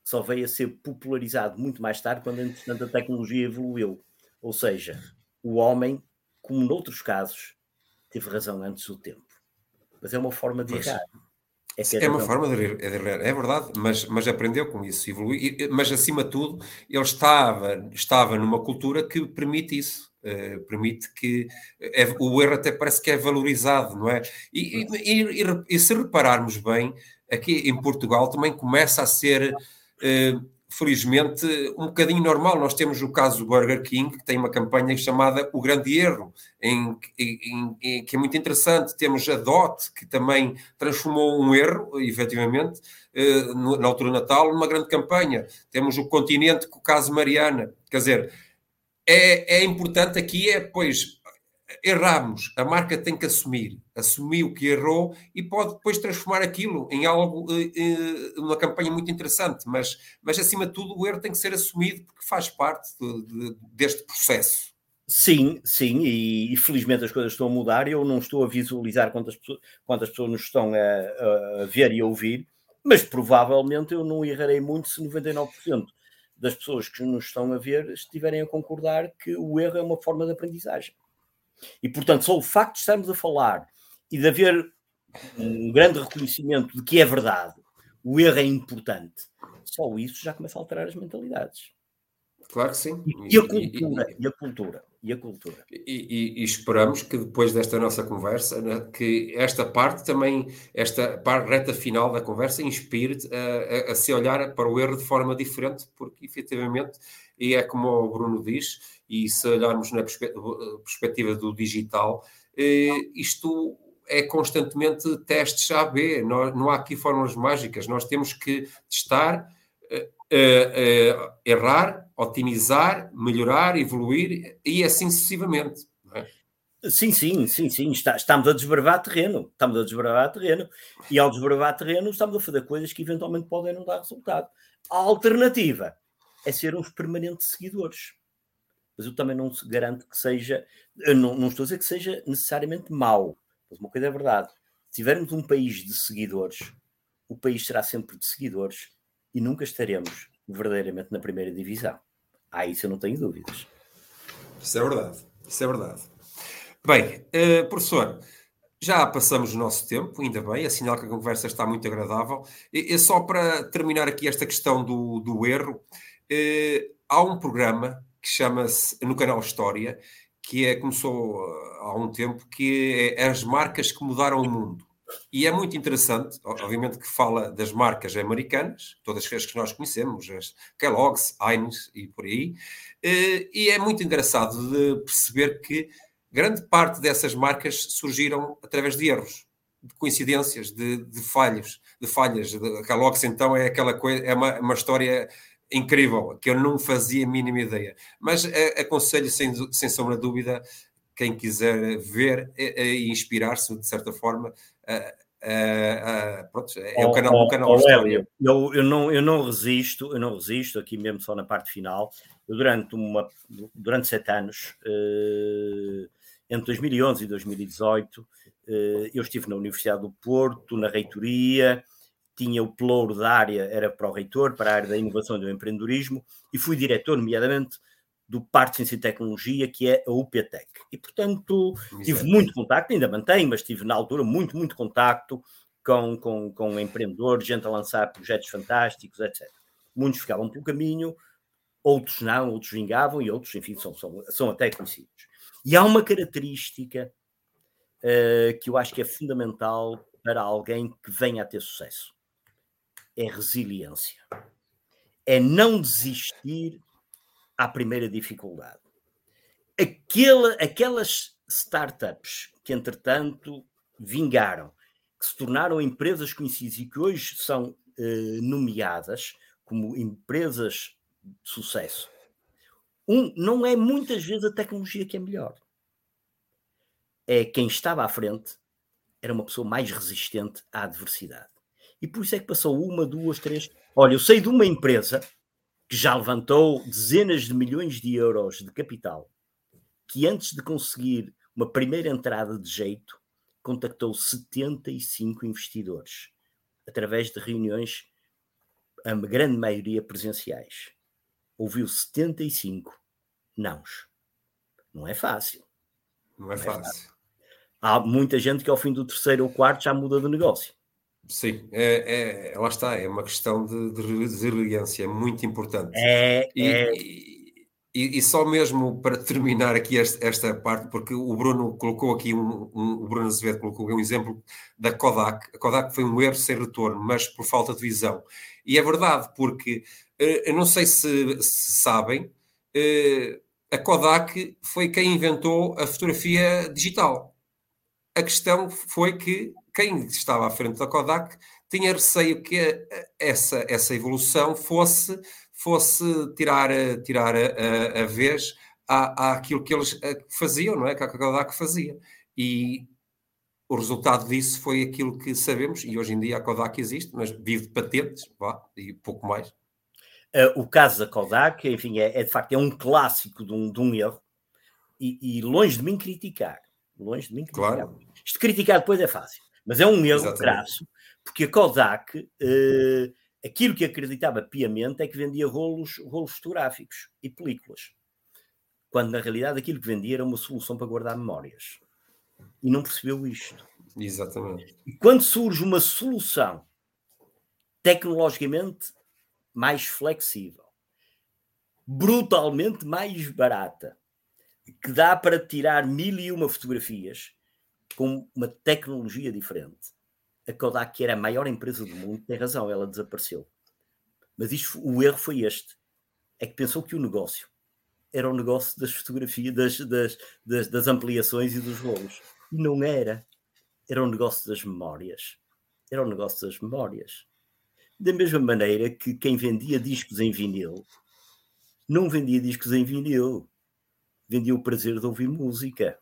que só veio a ser popularizado muito mais tarde, quando, entretanto, a tecnologia evoluiu. Ou seja, o homem, como noutros casos, teve razão antes do tempo. Mas é uma forma de errar. É, é uma forma de rir, é, de é verdade, mas, mas aprendeu com isso, evoluiu, mas acima de tudo, ele estava, estava numa cultura que permite isso, uh, permite que é, o erro até parece que é valorizado, não é? E, e, e, e, se repararmos bem, aqui em Portugal também começa a ser. Uh, felizmente, um bocadinho normal. Nós temos o caso do Burger King, que tem uma campanha chamada O Grande Erro, em, em, em, que é muito interessante. Temos a DOT, que também transformou um erro, efetivamente, eh, na altura do Natal, numa grande campanha. Temos o Continente, com o caso Mariana. Quer dizer, é, é importante aqui, é, pois, erramos, a marca tem que assumir, o que errou e pode depois transformar aquilo em algo, uh, uma campanha muito interessante, mas, mas acima de tudo o erro tem que ser assumido porque faz parte de, de, deste processo. Sim, sim, e, e, felizmente as coisas estão a mudar. Eu não estou a visualizar quantas, quantas pessoas nos estão a, a ver e a ouvir, mas provavelmente eu não errarei muito se 99% das pessoas que nos estão a ver estiverem a concordar que o erro é uma forma de aprendizagem. E, portanto, só o facto de estarmos a falar e de haver um grande reconhecimento de que é verdade, o erro é importante, só isso já começa a alterar as mentalidades. Claro que sim. E, e a cultura, e, e, a cultura, e a cultura. E, esperamos que depois desta nossa conversa, né, que esta parte também, esta parte reta final da conversa, inspire-te a, a, a, se olhar para o erro de forma diferente, porque efetivamente, e é como o Bruno diz, e se olharmos na perspectiva do digital, eh, isto é constantemente testes A-B, não, não há aqui fórmulas mágicas, nós temos que testar, eh, eh, errar, otimizar, melhorar, evoluir e assim sucessivamente. É? Sim, sim, sim, sim. Está, estamos a desbravar terreno. Estamos a desbravar terreno. E ao desbravar terreno, estamos a fazer coisas que eventualmente podem não dar resultado. A alternativa é ser uns permanentes seguidores mas eu também não garanto que seja, não, não, estou a dizer que seja necessariamente mau, mas uma coisa é verdade. Se tivermos um país de seguidores, o país será sempre de seguidores e nunca estaremos verdadeiramente na primeira divisão. Ah, isso eu não tenho dúvidas. Isso é verdade, isso é verdade. Bem, uh, professor, já passamos o nosso tempo, ainda bem, é sinal que a conversa está muito agradável. E, e só para terminar aqui esta questão do, do erro, uh, há um programa que chama-se no canal História, que é, começou uh, há um tempo, que é as marcas que mudaram o mundo. E é muito interessante, obviamente que fala das marcas americanas, todas as que nós conhecemos, as Kellogg's, Heinz e por aí, uh, e é muito engraçado de perceber que grande parte dessas marcas surgiram através de erros, de coincidências, de, de falhas, de falhas. A Kellogg's então é aquela coisa, é uma, uma história incrível, que eu não fazia a mínima ideia. Mas uh, aconselho, sem, sem sombra de dúvida, quem quiser ver e inspirar-se, de certa forma, Uh, uh, pronto, é o canal, oh, o canal oh, Hélio, eu, eu, não, eu não resisto, eu não resisto, aqui mesmo só na parte final, eu durante, uma, durante sete anos, uh, entre 2011 e 2018, eu estive na Universidade do Porto, na reitoria, tinha o pelouro da área, era para o reitor, para a área da inovação e do empreendedorismo, e fui diretor, nomeadamente, do Parque de Ciência e Tecnologia, que é a UPTEC. E, portanto, Exato. tive muito contacto, ainda mantenho, mas tive na altura muito, muito contacto com, com, com empreendedores, gente a lançar projetos fantásticos, etc. Muitos ficavam pelo caminho, outros não, outros vingavam e outros, enfim, são, são, são até conhecidos. E há uma característica uh, que eu acho que é fundamental para alguém que venha a ter sucesso: é resiliência. É não desistir à primeira dificuldade. Aquela, aquelas startups que, entretanto, vingaram, que se tornaram empresas conhecidas e que hoje são eh, nomeadas como empresas de sucesso, um, não é muitas vezes a tecnologia que é melhor. É quem estava à frente era uma pessoa mais resistente à adversidade. E por isso é que passou uma, duas, três. Olha, eu sei de uma empresa que já levantou dezenas de milhões de euros de capital, que antes de conseguir uma primeira entrada de jeito, contactou 75 investidores, através de reuniões, a grande maioria presenciais. Ouviu 75 nãos. Não é fácil. Não é, não é fácil. fácil. Há muita gente que ao fim do terceiro ou quarto já muda de negócio. Sim, é, é, lá está, é uma questão de, de resiliência, muito importante. É, e, é... E, e, e, só mesmo para terminar aqui esta, esta, parte, porque o Bruno colocou aqui um, um, o Bruno Azevedo colocou um exemplo da Kodak. A Kodak foi um erro sem retorno, mas por falta de visão. E é verdade, porque eh, eu não sei se, se sabem, eh, a Kodak foi quem inventou a fotografia digital. A questão foi que quem estava à frente da Kodak tinha receio que essa, essa evolução fosse, fosse tirar, tirar a, a, vez à, àquilo que eles faziam, não é? Que a Kodak fazia. E o resultado disso foi aquilo que sabemos, e hoje em dia a Kodak existe, mas vive de patentes, vá, e pouco mais. Uh, o caso da Kodak, enfim, é, é, de facto é um clássico de um, de um erro, e, e, longe de mim criticar, longe de mim criticar. Claro. Isto criticar depois é fácil. Mas é um erro crasso, porque a Kodak, uh, aquilo que acreditava piamente é que vendia rolos, rolos fotográficos e películas. Quando na realidade aquilo que vendia era uma solução para guardar memórias. E não percebeu isto. Exatamente. E quando surge uma solução tecnologicamente mais flexível, brutalmente mais barata, que dá para tirar mil e uma fotografias, com uma tecnologia diferente. A Kodak, que era a maior empresa do mundo, tem razão, ela desapareceu. Mas isto, o erro foi este: é que pensou que o negócio era o negócio das fotografias, das, das, das, das ampliações e dos rolos. E não era. Era o negócio das memórias. Era o negócio das memórias. Da mesma maneira que quem vendia discos em vinil não vendia discos em vinil, vendia o prazer de ouvir música.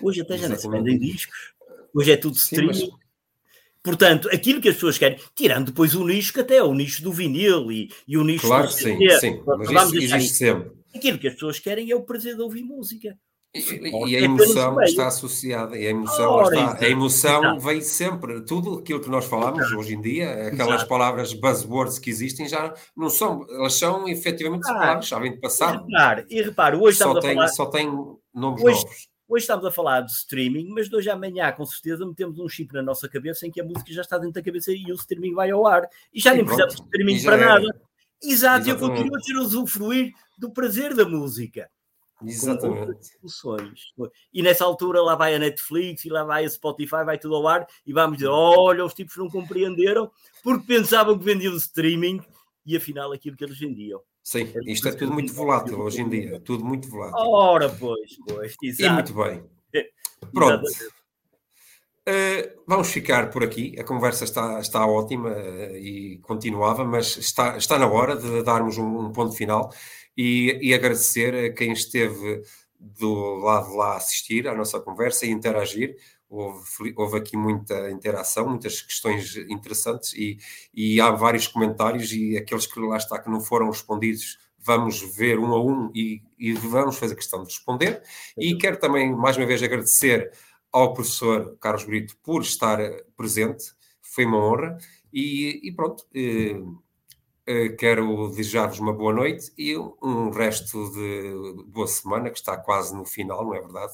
Hoje até já não se vendem discos. Hoje é tudo streaming. Sim, mas... Portanto, aquilo que as pessoas querem, tirando depois o nicho que até é o nicho do vinil e, e o nicho claro do sim, sim, mas Vamos isso existe sempre. Aquilo que as pessoas querem é o prazer de ouvir música. E, e, a é emoção está associada, e a emoção, Ora, está, a emoção vem sempre, tudo aquilo que nós falamos hoje em dia, aquelas Exato. palavras buzzwords que existem já não são, elas são efetivamente ah, palavras, já vêm de passado. E repare, e repare hoje só estamos tem, a falar... Só tem nomes hoje, novos. Hoje estamos a falar de streaming, mas de hoje à amanhã, com certeza, metemos um chip na nossa cabeça em que a música já está dentro da cabeça e o streaming vai ao ar. E já e nem precisamos de streaming para é. nada. Exato, eu continuo a ter usufruir do prazer da música. Exatamente. Soluções. E nessa altura lá vai a Netflix e lá vai a Spotify, vai tudo ao ar e vamos dizer: olha, os tipos não compreenderam porque pensavam que vendiam streaming e afinal aquilo que eles vendiam. Sim, isto é tudo muito volátil hoje em dia, tudo muito volátil. Ora, pois, pois, exato. E muito bem. Pronto. Uh, vamos ficar por aqui. A conversa está, está ótima uh, e continuava, mas está, está na hora de darmos um, um ponto final e, e, agradecer a quem esteve do lado lá assistir à nossa conversa e interagir. Houve, houve aqui muita interação, muitas questões interessantes e, e há vários comentários e aqueles que lá está que não foram respondidos vamos ver um a um e, e, vamos fazer questão de responder. E quero também, mais uma vez, agradecer ao professor Carlos Brito por estar presente, foi uma honra. E, e pronto, eh, eh, quero desejar-vos uma boa noite e um resto de boa semana, que está quase no final, não é verdade?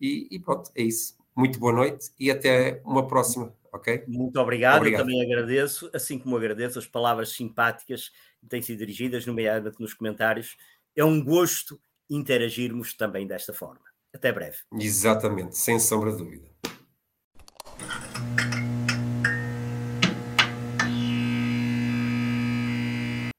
E, e pronto, é isso. Muito boa noite e até uma próxima, ok? Muito obrigado, obrigado. eu também agradeço, assim como agradeço as palavras simpáticas que têm sido dirigidas, nomeadamente nos comentários. É um gosto interagirmos também desta forma. Até breve. Exatamente, sem sombra de dúvida.